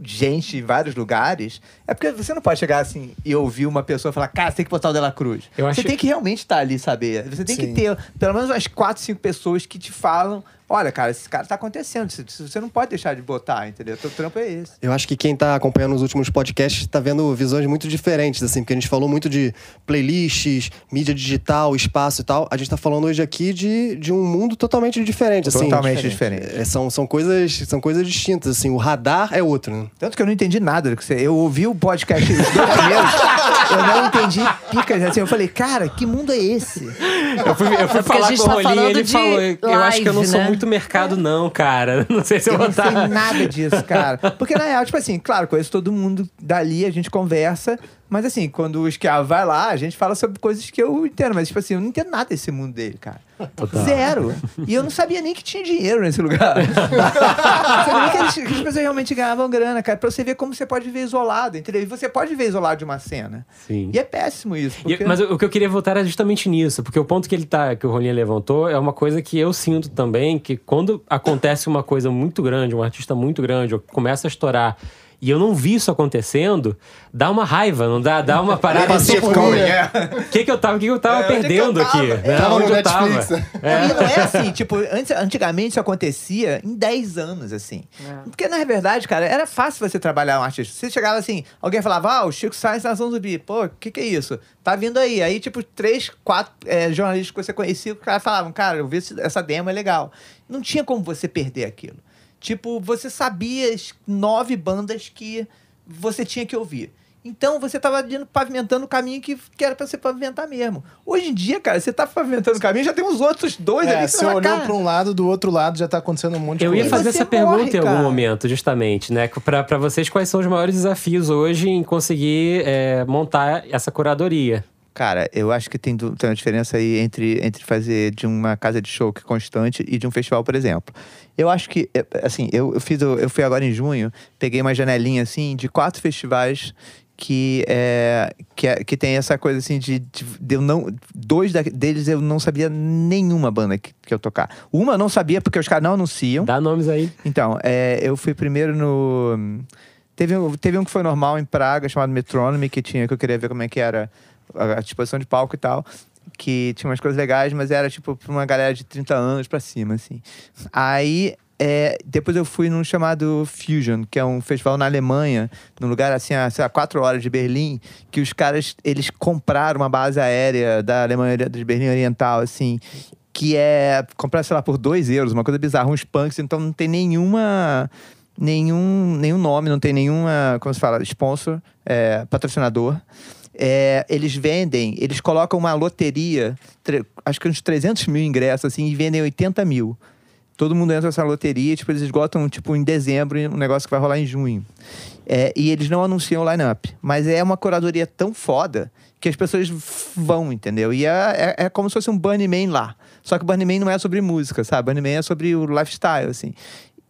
gente em vários lugares, é porque você não pode chegar assim e ouvir uma pessoa falar, cara, você tem que botar o Dela Cruz. Eu Você acho- tem que realmente estar ali, saber. Você tem que Sim. ter pelo menos umas quatro, cinco pessoas que te falam. Olha, cara, esse cara tá acontecendo. Você- não pode deixar de botar, entendeu? Teu trampo é esse. Eu acho que quem tá acompanhando os últimos podcasts tá vendo visões muito diferentes, assim, porque a gente falou muito de playlists, mídia digital, espaço e tal. A gente tá falando hoje aqui de, de um mundo totalmente diferente, assim. Totalmente diferente. É, são, são, coisas, são coisas distintas, assim. O radar é outro, né? Tanto que eu não entendi nada do que você. Eu ouvi o podcast os dois primeiros, eu não entendi picas. Assim, eu falei, cara, que mundo é esse? Eu fui, eu fui É falar com o tá Rolinho e ele de falou: Eu acho que eu não live, sou né? Muito mercado, não, cara. Não sei se eu Eu vou não sei nada disso, cara. Porque, na real, tipo assim, claro, conheço todo mundo dali, a gente conversa. Mas, assim, quando o Esquiavo vai lá, a gente fala sobre coisas que eu entendo. Mas, tipo assim, eu não entendo nada desse mundo dele, cara. Zero. E eu não sabia nem que tinha dinheiro nesse lugar. sabia que, eles- que as pessoas realmente ganhavam grana, cara. Pra você ver como você pode viver isolado, entendeu? E você pode viver isolado de uma cena. Sim. E é péssimo isso. E- Porque... mas o que eu queria voltar era justamente nisso, porque o ponto que ele tá, que o Rolinha levantou, é uma coisa que eu sinto também, que quando acontece uma coisa muito grande, um artista muito grande, ou começa a estourar, e eu não vi isso acontecendo, dá uma raiva, não dá? Dá uma parada assim, Passou tipo, o que, que eu tava, o que, que eu tava É, é que perdendo eu tava? aqui? É, né? tava Onde eu tava? Netflix. E não é assim, tipo, antes, antigamente isso acontecia em 10 anos, assim. Porque, na verdade, cara, era fácil você trabalhar um artista. Você chegava assim, alguém falava, ah, o Chico Sainz Nação Zumbi. Pô, o que que é isso? Tá vindo aí. Aí, tipo, três, quatro é, jornalistas que você conhecia, os caras falavam, cara, eu vi essa demo, é legal. Não tinha como você perder aquilo. Tipo, você sabia as nove bandas que você tinha que ouvir. Então você tava ali pavimentando o caminho que, que era pra você pavimentar mesmo. Hoje em dia, cara, você tá pavimentando o caminho, já tem uns outros dois É, ali que você fala, olhou cara, para um lado, do outro lado já tá acontecendo um monte de Eu ia coisa. fazer essa pergunta morre, em algum cara. momento, justamente, né? Pra, pra vocês, quais são os maiores desafios hoje em conseguir é, montar essa curadoria? Cara, eu acho que tem, tem uma diferença aí entre, entre fazer de uma casa de show que é constante e de um festival, por exemplo. Eu acho que, é, assim, eu, eu fiz, eu fui agora em junho, peguei uma janelinha, assim, de quatro festivais que, é, que, é- que tem essa coisa, assim, de, de, de eu não... Dois da- deles eu não sabia nenhuma banda que, que eu tocar. Uma eu não sabia porque os caras não anunciam. Dá nomes aí. Então, é, eu fui primeiro no. Teve, um- teve um que foi normal em Praga, chamado Metronomy, que tinha, que eu queria ver como é que era a, a disposição de palco e tal. Que tinha umas coisas legais, mas era tipo pra uma galera de 30 anos pra cima, assim. Aí. é, depois eu fui num chamado Fusion, que é um festival na Alemanha, num lugar assim, a, sei lá, quatro horas de Berlim, que os caras, eles compraram uma base aérea da Alemanha, de Berlim Oriental, assim, que é comprar, sei lá, por 2 euros, uma coisa bizarra, uns punks, então não tem nenhuma nenhum, nenhum nome, não tem nenhuma, como se fala, sponsor, é, patrocinador. É, eles vendem, eles colocam uma loteria, acho que uns 300 mil ingressos, assim, e vendem 80 mil. Todo mundo entra nessa loteria, tipo, eles esgotam, tipo, em dezembro, um negócio que vai rolar em junho. É, e eles não anunciam o line-up. Mas é uma curadoria tão foda que as pessoas vão, entendeu? E é, é, é como se fosse um Burning Man lá. Só que o Burning Man não é sobre música, sabe? Burning Man é sobre o lifestyle, assim.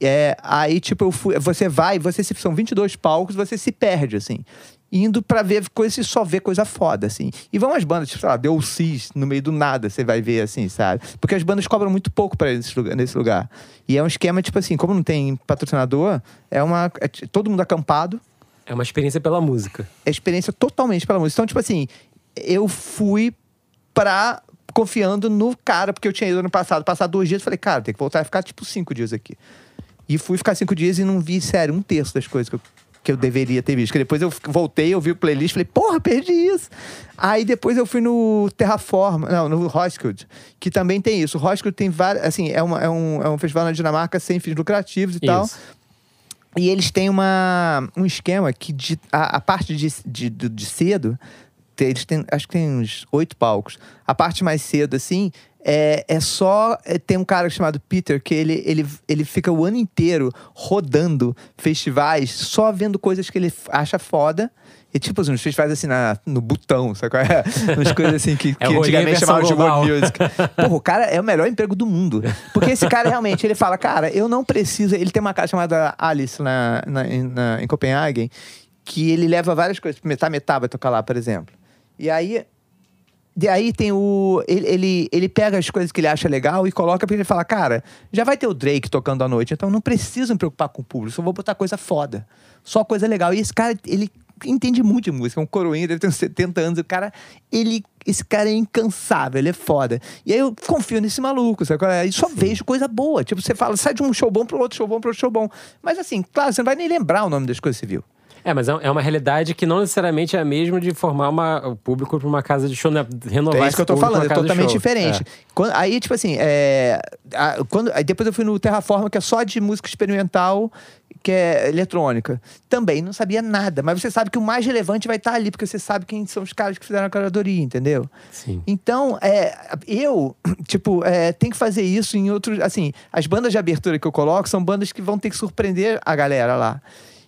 É, aí, tipo, eu fui, você vai, você se, são 22 palcos, você se perde, assim. Indo pra ver coisa e só ver coisa foda, assim. E vão as bandas, tipo, sei lá, The Cis, no meio do nada, você vai ver, assim, sabe? Porque as bandas cobram muito pouco pra esse lugar, nesse lugar. E é um esquema, tipo assim, como não tem patrocinador, é uma. é todo mundo acampado, É uma experiência pela música. é experiência totalmente pela música. Então, tipo assim, eu fui pra. confiando no cara, porque eu tinha ido ano passado, passar dois dias, falei, cara, tem que voltar a ficar tipo cinco dias aqui. E fui ficar cinco dias e não vi, sério, um terço das coisas que eu, que eu deveria ter visto. Que depois eu voltei, eu vi o playlist, falei, porra, perdi isso. Aí depois eu fui no Terraforma, não, no Roskilde, que também tem isso. O Roskilde tem várias, assim, é, uma, é, um, é um festival na Dinamarca sem fins lucrativos e tal. Isso. E eles têm uma, um esquema que de, a, a parte de, de, de cedo, eles têm, acho que tem uns oito palcos. A parte mais cedo, assim, é, é só. é, tem um cara chamado Peter que ele, ele, ele fica o ano inteiro rodando festivais, só vendo coisas que ele acha foda. E tipo, assim, uns festivais assim na, no botão, sabe qual é? Umas coisas assim que, É que rolê antigamente chamavam de world music. Porra, o cara é o melhor emprego do mundo. Porque esse cara realmente, ele fala, cara, eu não preciso. Ele tem uma casa chamada Alice na, na, em- na- em Copenhagen, que ele leva várias coisas. Metá Metá vai tocar lá, por exemplo. E aí. E aí tem o. Ele, ele, ele pega as coisas que ele acha legal e coloca pra ele falar, cara, já vai ter o Drake tocando à noite, então não preciso me preocupar com o público, só vou botar coisa foda. Só coisa legal. E esse cara, ele entende muito de música, é um coroinha, deve ter uns 70 anos. O cara, ele. Esse cara é incansável, ele é foda. E aí eu confio nesse maluco, sabe? é? E só vejo coisa boa. Tipo, você fala, sai de um show bom pro outro show bom pro outro show bom. Mas assim, claro, você não vai nem lembrar o nome das coisas que você viu. É, mas é é uma realidade que não necessariamente é a mesma de formar uma, o público para uma casa de show, né? Renovar É isso que eu tô falando, é totalmente diferente. Quando- aí, tipo assim, é, a- quando, aí depois eu fui no Terraforma, que é só de música experimental, que é eletrônica. Também não sabia nada, mas você sabe que o mais relevante vai estar ali, porque você sabe quem são os caras que fizeram a curadoria, entendeu? Sim. Então, é, eu, tipo, é, tenho que fazer isso em outros. Assim, as bandas de abertura que eu coloco são bandas que vão ter que surpreender a galera lá.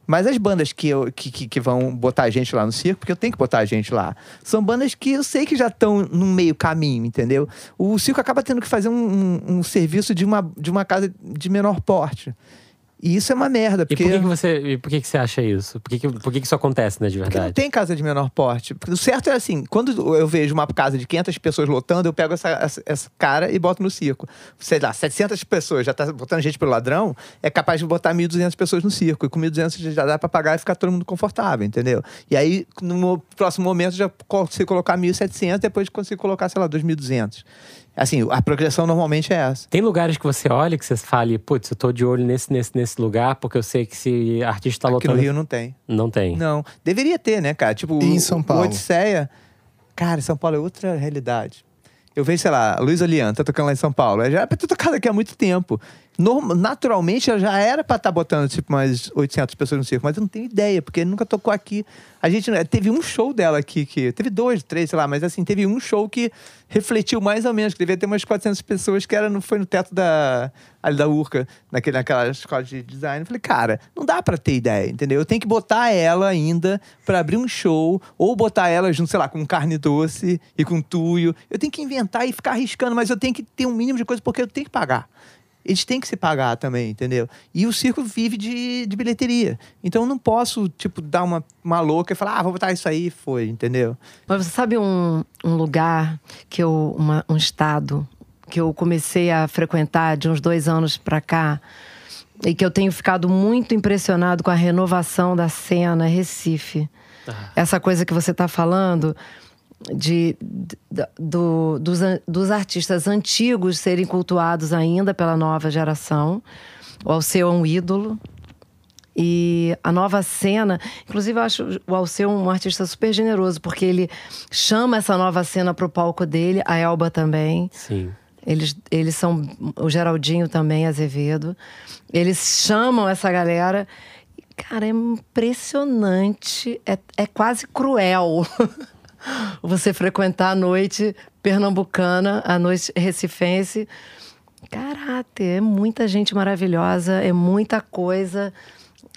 Mas as bandas que, eu, que, que, que vão botar a gente lá no circo, porque eu tenho que botar a gente lá, são bandas que eu sei que já estão no meio caminho, entendeu? O circo acaba tendo que fazer um, um, um serviço de uma, de uma casa de menor porte. E isso é uma merda, E porque. por que, que você, e por que, que você acha isso? Por que, que, por que, que isso acontece, né, de Porque não verdade? tem casa de menor porte. Porque O certo é assim, quando eu vejo uma casa de 500 pessoas lotando, eu pego essa, essa, essa cara e boto no circo. Sei lá, 700 pessoas, já tá botando gente pelo ladrão, é capaz de botar 1.200 pessoas no circo. E com 1.200 já dá pra pagar e ficar todo mundo confortável, entendeu? E aí, no próximo momento, já consigo colocar 1.700, depois consigo colocar, sei lá, 2.200. Assim, a progressão normalmente é essa. Tem lugares que você olha que você fale, putz, eu tô de olho nesse, nesse, nesse lugar, porque eu sei que se artista tá Aqui no. Rio não tem. Não tem. Não. Deveria ter, né, cara? Tipo, E em o- São o Paulo? Odisseia. Cara, São Paulo é outra realidade. Eu vejo, sei lá, a Luísa Lian tá tocando lá em São Paulo. Ela Já era pra ter tocado aqui há muito tempo. Naturalmente, ela já era pra estar botando, tipo, mais 800 pessoas no circo. Mas eu não tenho ideia, porque nunca tocou aqui. A gente... Teve um show dela aqui, que... Teve dois, três, sei lá. Mas, assim, teve um show que refletiu mais ou menos. Que devia ter umas 400 pessoas, que era, no, foi no teto da... Ali da Urca, naquele, naquela escola de design. Eu falei, cara, não dá pra ter ideia, entendeu? Eu tenho que botar ela ainda pra abrir um show, ou botar ela junto, sei lá, com carne doce e com tuyo. Eu tenho que inventar e ficar arriscando, mas eu tenho que ter um mínimo de coisa porque eu tenho que pagar. Eles têm que se pagar também, entendeu? E o circo vive de, de bilheteria. Então eu não posso, tipo, dar uma, uma louca e falar, ah, vou botar isso aí, foi, entendeu? Mas você sabe um, um lugar que eu. uma- um estado que eu comecei a frequentar de uns dois anos pra cá e que eu tenho ficado muito impressionado com a renovação da cena Recife. Essa coisa que você está falando de, de- do- dos, dos artistas antigos serem cultuados ainda pela nova geração. O Alceu é um ídolo. E a nova cena, inclusive eu acho o Alceu um artista super generoso, porque ele chama essa nova cena pro palco dele, a Elba também. Sim. Eles, eles são. O Geraldinho também, Azevedo. Eles chamam essa galera. Cara, é impressionante. É, é quase cruel você frequentar a noite pernambucana, a noite recifense. Caráter, é muita gente maravilhosa, é muita coisa.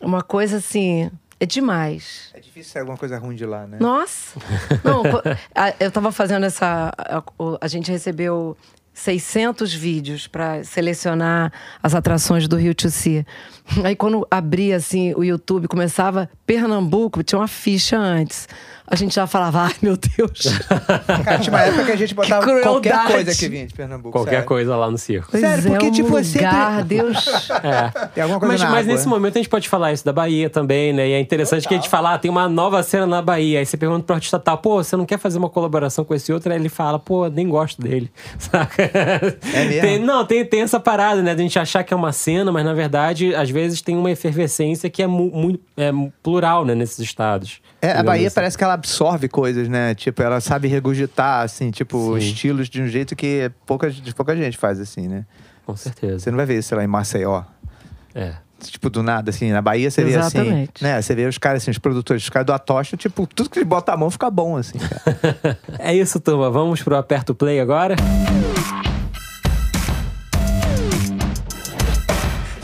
Uma coisa assim. É demais. É difícil ser alguma coisa ruim de lá, né? Nossa! Não, eu tava fazendo essa. A, gente recebeu 600 vídeos para selecionar as atrações do Rio See. Aí quando abria assim o YouTube, começava Pernambuco, tinha uma ficha antes. A gente já falava, ai meu Deus. Cara, tinha uma época que a gente botava qualquer coisa que vinha de Pernambuco. Qualquer sério. coisa lá no circo. Pois Sério, porque, é, um tipo, é sempre- lugar, Deus. É. Tem alguma coisa Mas, na mas água, nesse né? momento a gente pode falar isso da Bahia também, né? E é interessante que a gente fala, ah, tem uma nova cena na Bahia. Aí você pergunta pro artista tal, pô, você não quer fazer uma colaboração com esse outro? Aí ele fala, pô, nem gosto dele. Saca? É mesmo? Tem- não, tem, tem essa parada, né? De a gente achar que é uma cena, mas na verdade, às vezes tem uma efervescência que é muito é plural, né? Nesses estados. É, a Bahia assim. parece que ela absorve coisas, né? Tipo, ela sabe regurgitar, assim, tipo, Sim. estilos de um jeito que pouca, pouca gente faz, assim, né? Com certeza. Você não vai ver isso, sei lá, em Maceió. É. Tipo, do nada, assim, na Bahia você vê assim, Exatamente. né? Você vê os caras, assim, os produtores, os caras do Atocha, tipo, tudo que ele bota a mão fica bom, assim, cara. É isso, turma. Vamos pro Aperto Play agora?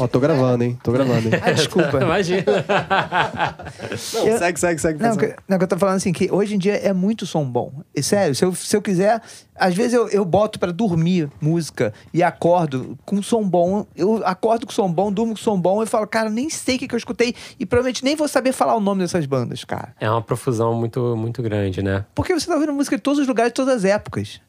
Ó, tô gravando, hein? Tô gravando, hein? Ah, desculpa. Imagina. Não, Eu- segue, segue, segue. Não, que, não, que eu tô falando assim, que hoje em dia é muito som bom. E sério, se eu, se eu quiser, às vezes eu, eu boto pra dormir música e acordo com som bom. Eu acordo com som bom, durmo com som bom e falo, cara, nem sei o que, que eu escutei e provavelmente nem vou saber falar o nome dessas bandas, cara. É uma profusão muito, muito grande, né? Porque você tá ouvindo música de todos os lugares, de todas as épocas.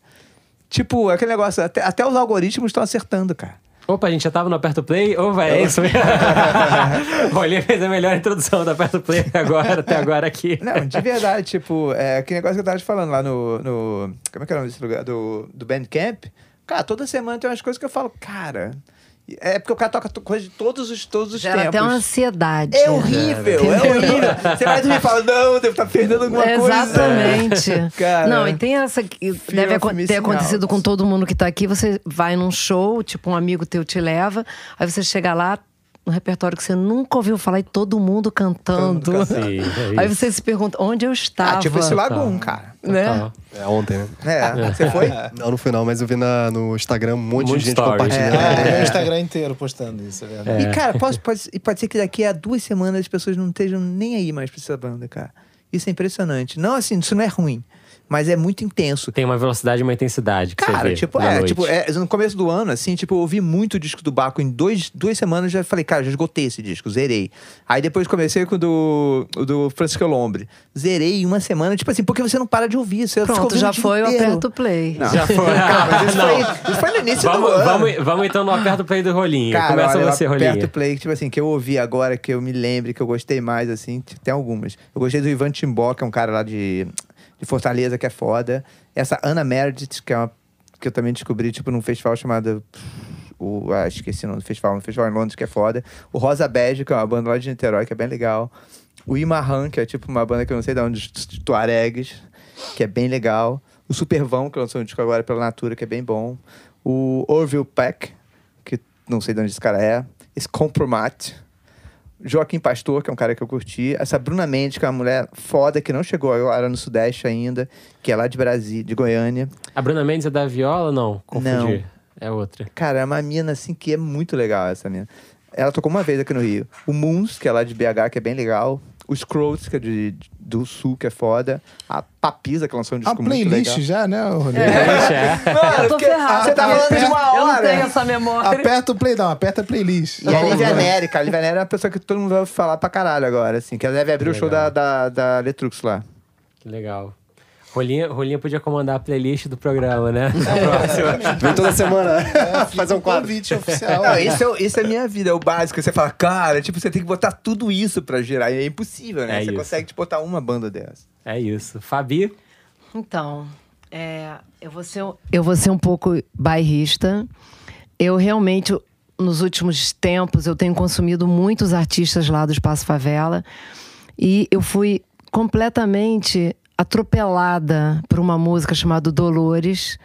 Tipo, aquele negócio, até, até os algoritmos estão acertando, cara. Opa, a gente já tava no Aperto Play? Vai, é isso mesmo. o Olhinha fez a melhor introdução do Aperto Play agora, até agora aqui. Não, de verdade, tipo, é aquele negócio que eu tava te falando lá no. no como é que é o nome desse lugar? Do, do Bandcamp. Cara, toda semana tem umas coisas que eu falo, cara. É porque o cara toca to- coisa de todos os, todos os Gera tempos. até uma ansiedade. É horrível, é horrível. Você vai dormir e fala, não, devo estar perdendo alguma coisa. Exatamente. Cara. Não, e tem essa que deve missing ter acontecido com todo mundo que tá aqui. Você vai num show, tipo, um amigo teu te leva, aí você chega lá, no repertório que você nunca ouviu falar e todo mundo cantando. Sim, é Aí você se pergunta onde eu estava. Ah, tipo esse Lagoon, cara. né? Total. É ontem, né? É, você foi? Não, não fui não, mas eu vi na, no Instagram um monte Muito de gente stories. compartilhando. É, É. meu Instagram inteiro postando isso, é verdade. E, cara, pode, pode, e pode ser que daqui a duas semanas as pessoas não estejam nem aí mais pra essa banda, cara. Isso é impressionante. Não, assim, isso não é ruim, mas é muito intenso. Tem uma velocidade e uma intensidade que você Cara, vê tipo, na é, noite. tipo, é, no começo do ano, assim, tipo, eu ouvi muito o disco do Baco em dois, duas semanas, já falei, cara, já esgotei esse disco, zerei. Aí depois comecei com o do, o do Francisco Lombre. Zerei em uma semana, tipo assim, porque você não para de ouvir. Você Pronto, já foi o aperto play. Não. Já foi. Mas isso, Não. foi, isso foi no início do Vamos, ano. vamos, vamos então no Aperto Play do Rolinho. Cara, Começa olha, você, Rolinho. aperto o play, tipo assim, que eu ouvi agora, que eu me lembre, que eu gostei mais, assim, tem algumas. Eu gostei do Ivan Timbó, que é um cara lá de, de Fortaleza, que é foda. Essa Ana Meredith, que é uma que eu também descobri, tipo, num festival chamado... O, ah, esqueci o nome do festival, um festival em Londres, que é foda. O Rosa Bege, que é uma banda lá de Niterói, que é bem legal. O Imarran, que é tipo uma banda que eu não sei de onde, de Tuaregs, que é bem legal. O Supervão, que lançou um disco agora pela Natura, que é bem bom. O Orville Peck, que não sei de onde esse cara é. Esse Compromat. Joaquim Pastor, que é um cara que eu curti. Essa Bruna Mendes, que é uma mulher foda, que não chegou agora no Sudeste ainda, que é lá de Brasília, de Goiânia. A Bruna Mendes é da Viola? Não, confundi. É outra. Cara, é uma mina, assim, que é muito legal, essa mina. Ela tocou uma vez aqui no Rio. O Moons, que é lá de BH, que é bem legal. O Scrolls, que é de, de- do Sul, que é foda. A Papisa, que lançou um A disco muito playlist legal. já, né, Rodrigo? É. Mano, Eu tô porque ferrada. Você tá falando de uma hora. Eu não tenho essa memória. Aperta o play, não, aperta a playlist. E a Lívia Neri, cara. A Lívia Neri é uma pessoa que todo mundo vai falar pra caralho agora, assim. Que ela deve abrir o show da, Legal. da, da Letrux lá. Que legal. Rolinha, Rolinha podia comandar a playlist do programa, né? Na próxima. Vem toda semana fazer um quadro. convite oficial. Não, isso é, isso é a minha vida, é o básico. Você fala, cara, tipo, você tem que botar tudo isso pra girar. E é impossível, né? É você isso. consegue te botar uma banda dessa. É isso. Fabi, Então, é, eu, vou ser, eu vou ser um pouco bairrista. Eu realmente, nos últimos tempos, eu tenho consumido muitos artistas lá do Espaço Favela. E eu fui completamente atropelada por uma música chamada Dolores,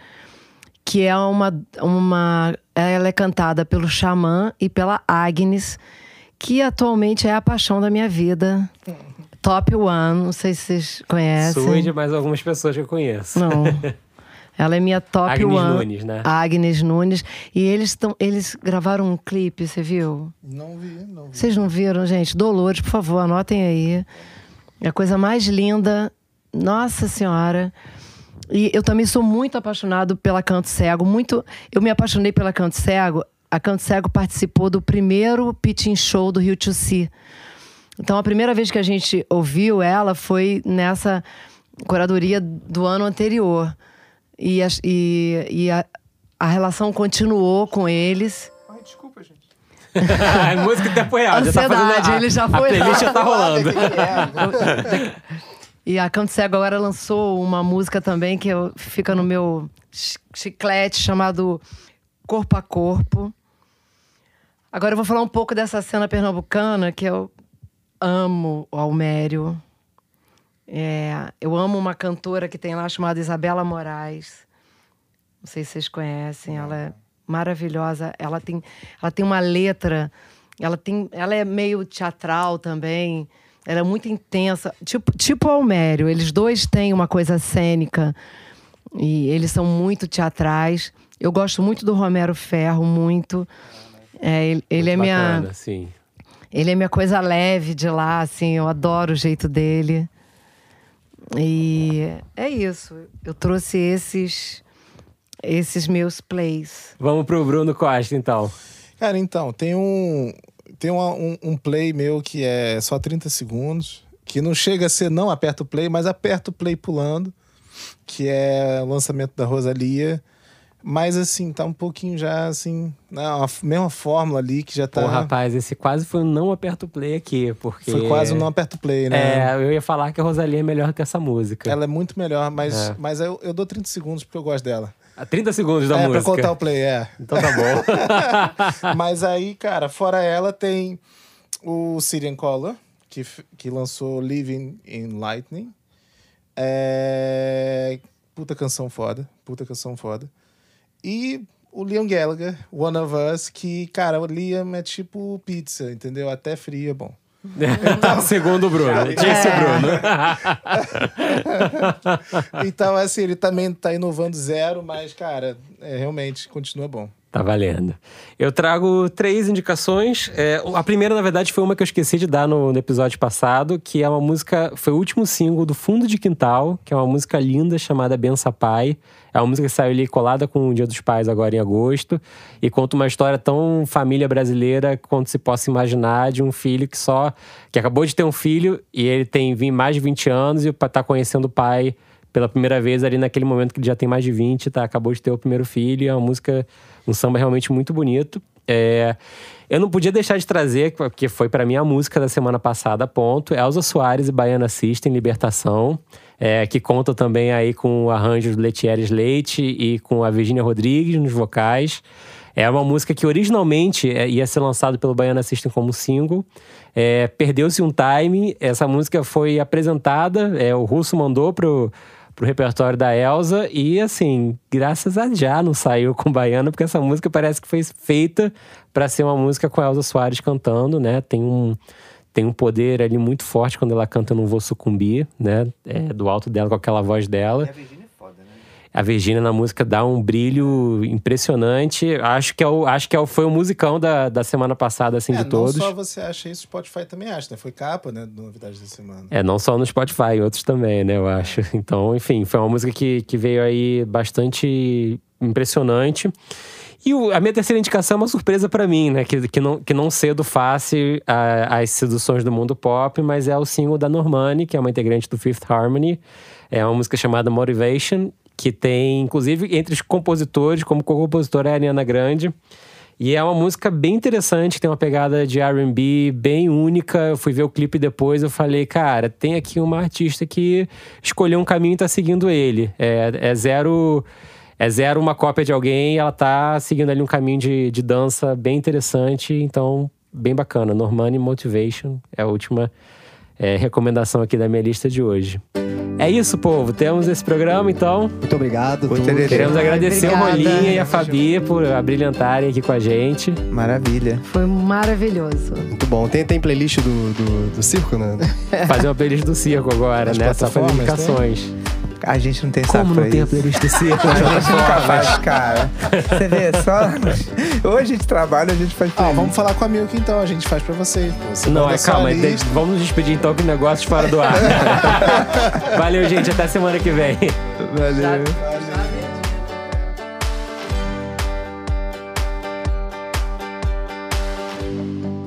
que é uma, uma. Ela é cantada pelo Xamã e pela Agnes, que atualmente é a paixão da minha vida. Top One, não sei se vocês conhecem. Sua e de mais algumas pessoas que eu conheço. Não. Ela é minha top Agnes one. Nunes, né? Agnes Nunes. E eles, tão, eles gravaram um clipe, você viu? Não vi, não vi. Vocês não viram, gente? Dolores, por favor, anotem aí. É a coisa mais linda. Nossa Senhora. E eu também sou muito apaixonado pela Canto Cego. Muito. Eu me apaixonei pela Canto Cego. A Canto Cego participou do primeiro pitching show do Rio to See. Então, a primeira vez que a gente ouviu ela foi nessa curadoria do ano anterior. E, as- e, e a, a relação continuou com eles. Ai, desculpa, gente. música em tempo real. já tá Ansiedade, fazendo a, ele já A foi playlist lá. já tá rolando. E a Canto Cego agora lançou uma música também que eu, fica no meu chi- chiclete chamado Corpo a Corpo. Agora eu vou falar um pouco dessa cena pernambucana que eu amo o Almério. É, eu amo uma cantora que tem lá chamada Isabela Moraes. Não sei se vocês conhecem, ela é maravilhosa. Ela tem, ela tem uma letra, ela, tem, ela é meio teatral também. Ela é muito intensa, tipo, tipo o Almério. Eles dois têm uma coisa cênica e eles são muito teatrais. Eu gosto muito do Romero Ferro, muito. É, ele ele é Muito minha bacana, sim. ele é minha coisa leve de lá, assim, eu adoro o jeito dele. E é isso. Eu trouxe esses esses meus plays. Vamos pro Bruno Costa, então. Cara, então, tem um. Tem uma- um, um play meu que é só 30 segundos. Que não chega a ser não aperta o play, mas aperta o play pulando. Que é o lançamento da Rosalia. Mas assim, tá um pouquinho já assim. Na a mesma fórmula ali que já tá. Pô, rapaz, esse quase foi um não aperto play aqui, porque... Foi quase um não aperta o play, né? É, eu ia falar que a Rosalia é melhor que essa música. Ela é muito melhor, mas, É. mas eu, eu dou 30 segundos porque eu gosto dela. A 30 segundos da é, música. pra contar o play, é. Então tá bom. Mas aí, cara, fora ela tem o Syrian Color, que, que lançou Living in Lightning. É... Puta canção foda, puta canção foda. E o Liam Gallagher, One of Us, que, cara, o Liam é tipo pizza, entendeu? Até frio é bom. Segundo o Bruno. Disse o Bruno. Então, assim, ele também tá inovando zero, mas, cara, é, realmente continua bom. Tá valendo. Eu trago três indicações. É, a primeira, na verdade, foi uma que eu esqueci de dar no, no episódio passado, que é uma música. Foi o último single do Fundo de Quintal, que é uma música linda chamada Bença Pai. É uma música que saiu ali colada com o Dia dos Pais agora em agosto. E conta uma história tão família brasileira quanto se possa imaginar de um filho que só. que acabou de ter um filho e ele tem mais de 20 anos e tá conhecendo o pai pela primeira vez ali naquele momento que ele já tem mais de 20, tá? Acabou de ter o primeiro filho. É uma música, um samba realmente muito bonito. É, eu não podia deixar de trazer, porque foi pra mim a música da semana passada, ponto. Elza Soares e Baiana System, Libertação. é, que conta também aí com o arranjo do Letieres Leite e com a Virginia Rodrigues nos vocais. É uma música que originalmente é, ia ser lançado pelo Baiana System como single. É, Perdeu-se um time. Essa música foi apresentada, é, o Russo mandou pro, pro repertório da Elsa. E assim, graças a já não saiu com Baiana, porque essa música parece que foi feita para ser uma música com a Elsa Soares cantando, né? Tem um, tem um poder ali muito forte quando ela canta Não Vou Sucumbir, né? É, do alto dela, com aquela voz dela. é? A Virgínia na música dá um brilho impressionante. Acho que, é o, acho que é o, foi o musicão da, da semana passada, assim, é, de todos. Não só você acha isso, o Spotify também acha, né? Foi capa, né? Do Novidade da Semana. É, não só no Spotify, outros também, né, eu acho. Então, enfim, foi uma música que, que veio aí bastante impressionante. E o- a minha terceira indicação é uma surpresa pra mim, né? Que, que, não, que não cedo face as seduções do mundo pop, mas é o single da Normani, que é uma integrante do Fifth Harmony. É uma música chamada Motivation, que tem, inclusive, entre os compositores, como co-compositora é a Ariana Grande. E é uma música bem interessante, tem uma pegada de R&B bem única. Eu fui ver o clipe depois, eu falei, cara, tem aqui uma artista que escolheu um caminho e tá seguindo ele. É, é zero é zero uma cópia de alguém, ela tá seguindo ali um caminho de, de dança bem interessante, então bem bacana. Normani Motivation é a última é, recomendação aqui da minha lista de hoje. É isso, povo. Temos esse programa, então. Muito obrigado. Tererê. Queremos agradecer o obrigada. Rolinha e a Fabi por abrilhantarem aqui com a gente. Maravilha. Foi maravilhoso. Muito bom. Tem, tem playlist do, do, do circo, né? Fazer uma playlist do circo agora, Nas né? Só fazer indicações. A gente não tem saco Como pra não tem a playlist do circo? A gente nunca faz, cara. Você vê, só. Ou a gente trabalha, a gente faz Ah, playlist. vamos falar com a Milk então, a gente faz pra você. Você Não, é calma, de- vamos nos despedir então que negócios fora do ar. Valeu, gente, até semana que vem. Valeu.